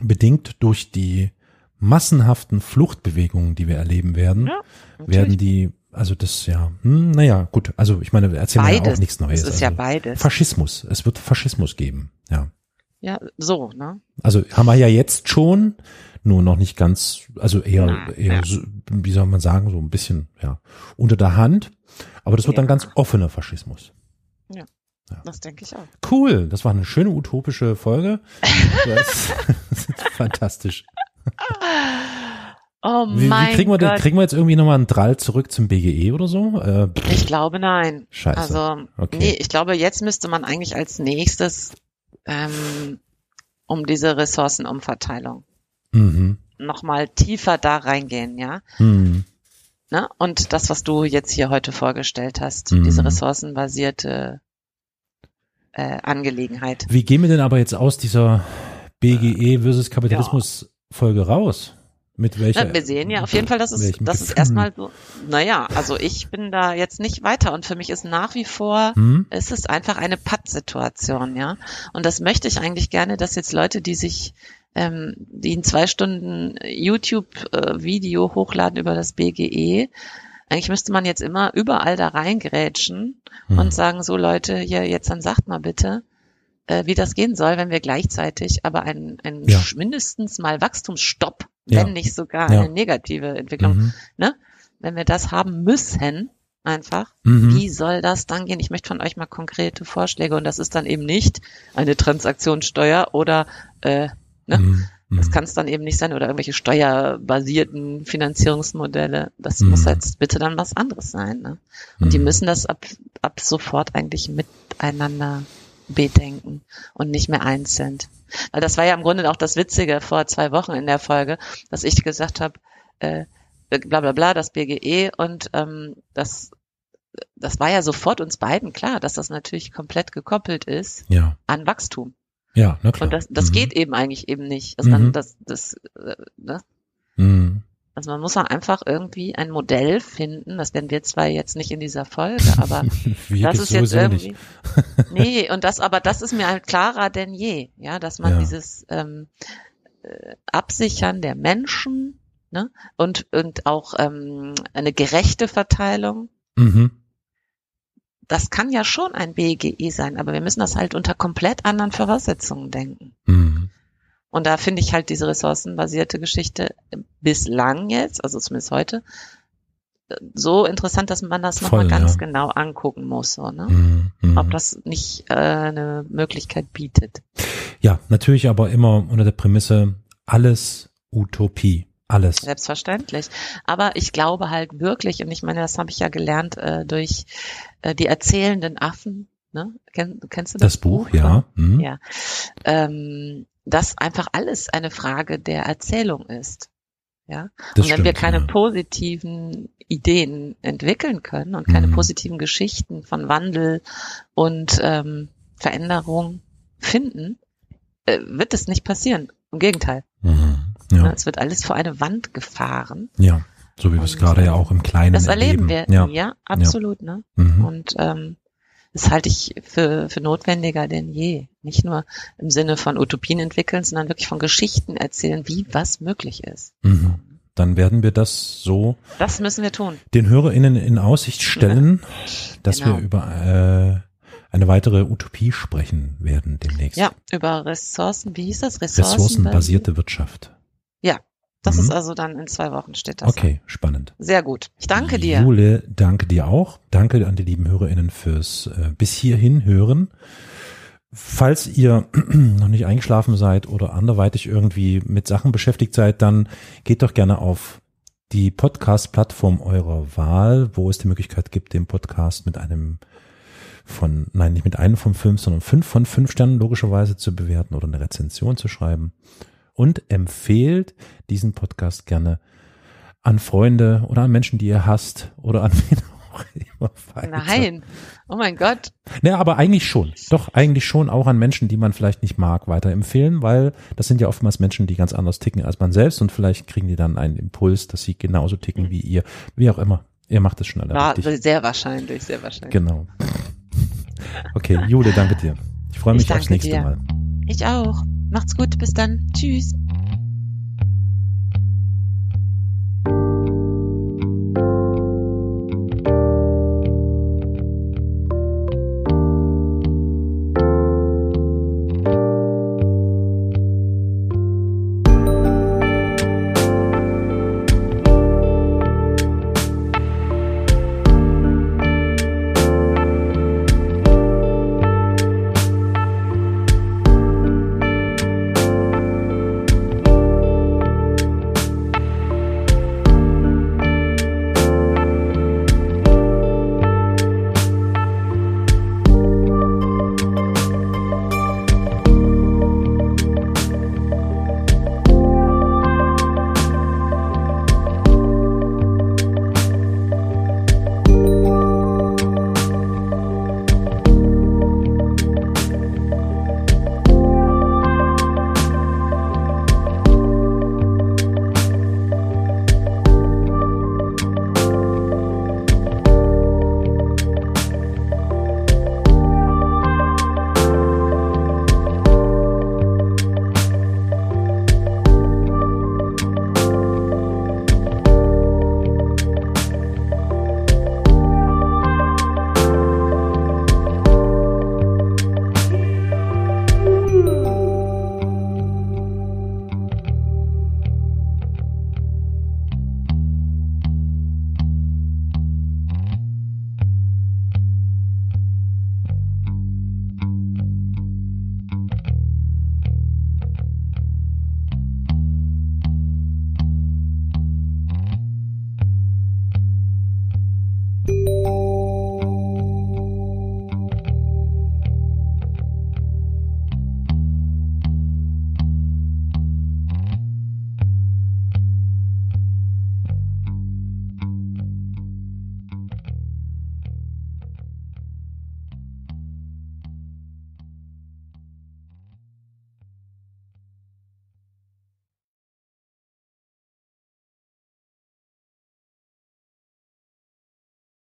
bedingt durch die massenhaften Fluchtbewegungen, die wir erleben werden, ja, werden die, also das ja, hm, naja, gut, also ich meine, wir erzählen ja auch nichts Neues. Es ist also ja beides. Faschismus, es wird Faschismus geben, ja. Ja, so, ne? Also haben wir ja jetzt schon, nur noch nicht ganz, also eher, Na, eher, ja. so, wie soll man sagen, so ein bisschen, ja, unter der Hand. Aber das wird ja. dann ganz offener Faschismus. Ja. Ja. Das denke ich auch. Cool, das war eine schöne utopische Folge. Das, ist fantastisch. Oh wie, mein wie kriegen wir, Gott. kriegen wir jetzt irgendwie nochmal einen Drall zurück zum BGE oder so? Äh, ich glaube nein. Scheiße. Also, okay. nee, ich glaube, jetzt müsste man eigentlich als nächstes ähm, um diese Ressourcenumverteilung mhm. nochmal tiefer da reingehen, ja. Mhm. Ne? Und das, was du jetzt hier heute vorgestellt hast, mhm. diese ressourcenbasierte äh, Angelegenheit. Wie gehen wir denn aber jetzt aus dieser BGE versus Kapitalismus Folge raus? Mit welcher? Na, wir sehen ja auf jeden Fall, dass es, dass es erstmal so, naja, also ich bin da jetzt nicht weiter und für mich ist nach wie vor, hm? es ist einfach eine Pattsituation, ja. Und das möchte ich eigentlich gerne, dass jetzt Leute, die sich, ähm, die in zwei Stunden YouTube-Video äh, hochladen über das BGE, eigentlich müsste man jetzt immer überall da reingrätschen hm. und sagen, so Leute, hier, jetzt dann sagt mal bitte, äh, wie das gehen soll, wenn wir gleichzeitig aber einen, einen ja. mindestens mal Wachstumsstopp wenn nicht sogar ja. eine negative Entwicklung. Mhm. Ne? Wenn wir das haben müssen, einfach, mhm. wie soll das dann gehen? Ich möchte von euch mal konkrete Vorschläge und das ist dann eben nicht eine Transaktionssteuer oder äh, ne? Mhm. Das mhm. kann es dann eben nicht sein oder irgendwelche steuerbasierten Finanzierungsmodelle. Das mhm. muss jetzt bitte dann was anderes sein. Ne? Und die mhm. müssen das ab, ab sofort eigentlich miteinander bedenken und nicht mehr einzeln. Weil das war ja im Grunde auch das Witzige vor zwei Wochen in der Folge, dass ich gesagt habe, äh, bla bla bla, das BGE und ähm, das das war ja sofort uns beiden klar, dass das natürlich komplett gekoppelt ist ja. an Wachstum. Ja, na klar. Und das, das mhm. geht eben eigentlich eben nicht. Also mhm. das, das, äh, ne? Mhm. Also man muss einfach irgendwie ein Modell finden. Das werden wir zwar jetzt nicht in dieser Folge, aber das ist jetzt irgendwie. nee, und das, aber das ist mir halt klarer denn je, ja, dass man ja. dieses ähm, äh, Absichern der Menschen ne, und, und auch ähm, eine gerechte Verteilung. Mhm. Das kann ja schon ein BGE sein, aber wir müssen das halt unter komplett anderen Voraussetzungen denken. Mhm. Und da finde ich halt diese ressourcenbasierte Geschichte bislang jetzt, also zumindest heute, so interessant, dass man das nochmal ganz ja. genau angucken muss, so, ne? Mm, mm. ob das nicht äh, eine Möglichkeit bietet. Ja, natürlich aber immer unter der Prämisse, alles Utopie. Alles. Selbstverständlich. Aber ich glaube halt wirklich, und ich meine, das habe ich ja gelernt äh, durch äh, die erzählenden Affen, ne? Kenn, kennst du das? Das Buch, Buch ja. Mhm. Ja. Ähm, dass einfach alles eine Frage der Erzählung ist. Ja. Das und wenn stimmt, wir keine ja. positiven Ideen entwickeln können und keine mhm. positiven Geschichten von Wandel und ähm, Veränderung finden, äh, wird es nicht passieren. Im Gegenteil. Mhm. Ja. Es wird alles vor eine Wand gefahren. Ja. So wie wir es gerade ja auch im Kleinen Das erleben, erleben. wir. Ja, ja absolut. Ne? Mhm. Und ähm, das halte ich für, für notwendiger denn je. Nicht nur im Sinne von Utopien entwickeln, sondern wirklich von Geschichten erzählen, wie was möglich ist. Mhm. Dann werden wir das so. Das müssen wir tun. Den HörerInnen in Aussicht stellen, ja. dass genau. wir über äh, eine weitere Utopie sprechen werden demnächst. Ja, über Ressourcen, wie hieß das? Ressourcen Ressourcenbasierte Wirtschaft. Ja, das mhm. ist also dann in zwei Wochen steht das. Okay, spannend. Sehr gut. Ich danke dir. Jule, danke dir auch. Danke an die lieben HörerInnen fürs äh, bis hierhin hören. Falls ihr noch nicht eingeschlafen seid oder anderweitig irgendwie mit Sachen beschäftigt seid, dann geht doch gerne auf die Podcast-Plattform eurer Wahl, wo es die Möglichkeit gibt, den Podcast mit einem von, nein, nicht mit einem von fünf, sondern fünf von fünf Sternen logischerweise zu bewerten oder eine Rezension zu schreiben und empfehlt diesen Podcast gerne an Freunde oder an Menschen, die ihr hasst oder an wen auch immer Nein. Oh mein Gott. Ja, aber eigentlich schon. Doch, eigentlich schon auch an Menschen, die man vielleicht nicht mag, weiterempfehlen, weil das sind ja oftmals Menschen, die ganz anders ticken als man selbst und vielleicht kriegen die dann einen Impuls, dass sie genauso ticken wie ihr. Wie auch immer. Ihr macht es schon alle War, richtig. Sehr wahrscheinlich, sehr wahrscheinlich. Genau. Okay, Jule, danke dir. Ich freue mich ich aufs nächste dir. Mal. Ich auch. Macht's gut, bis dann. Tschüss.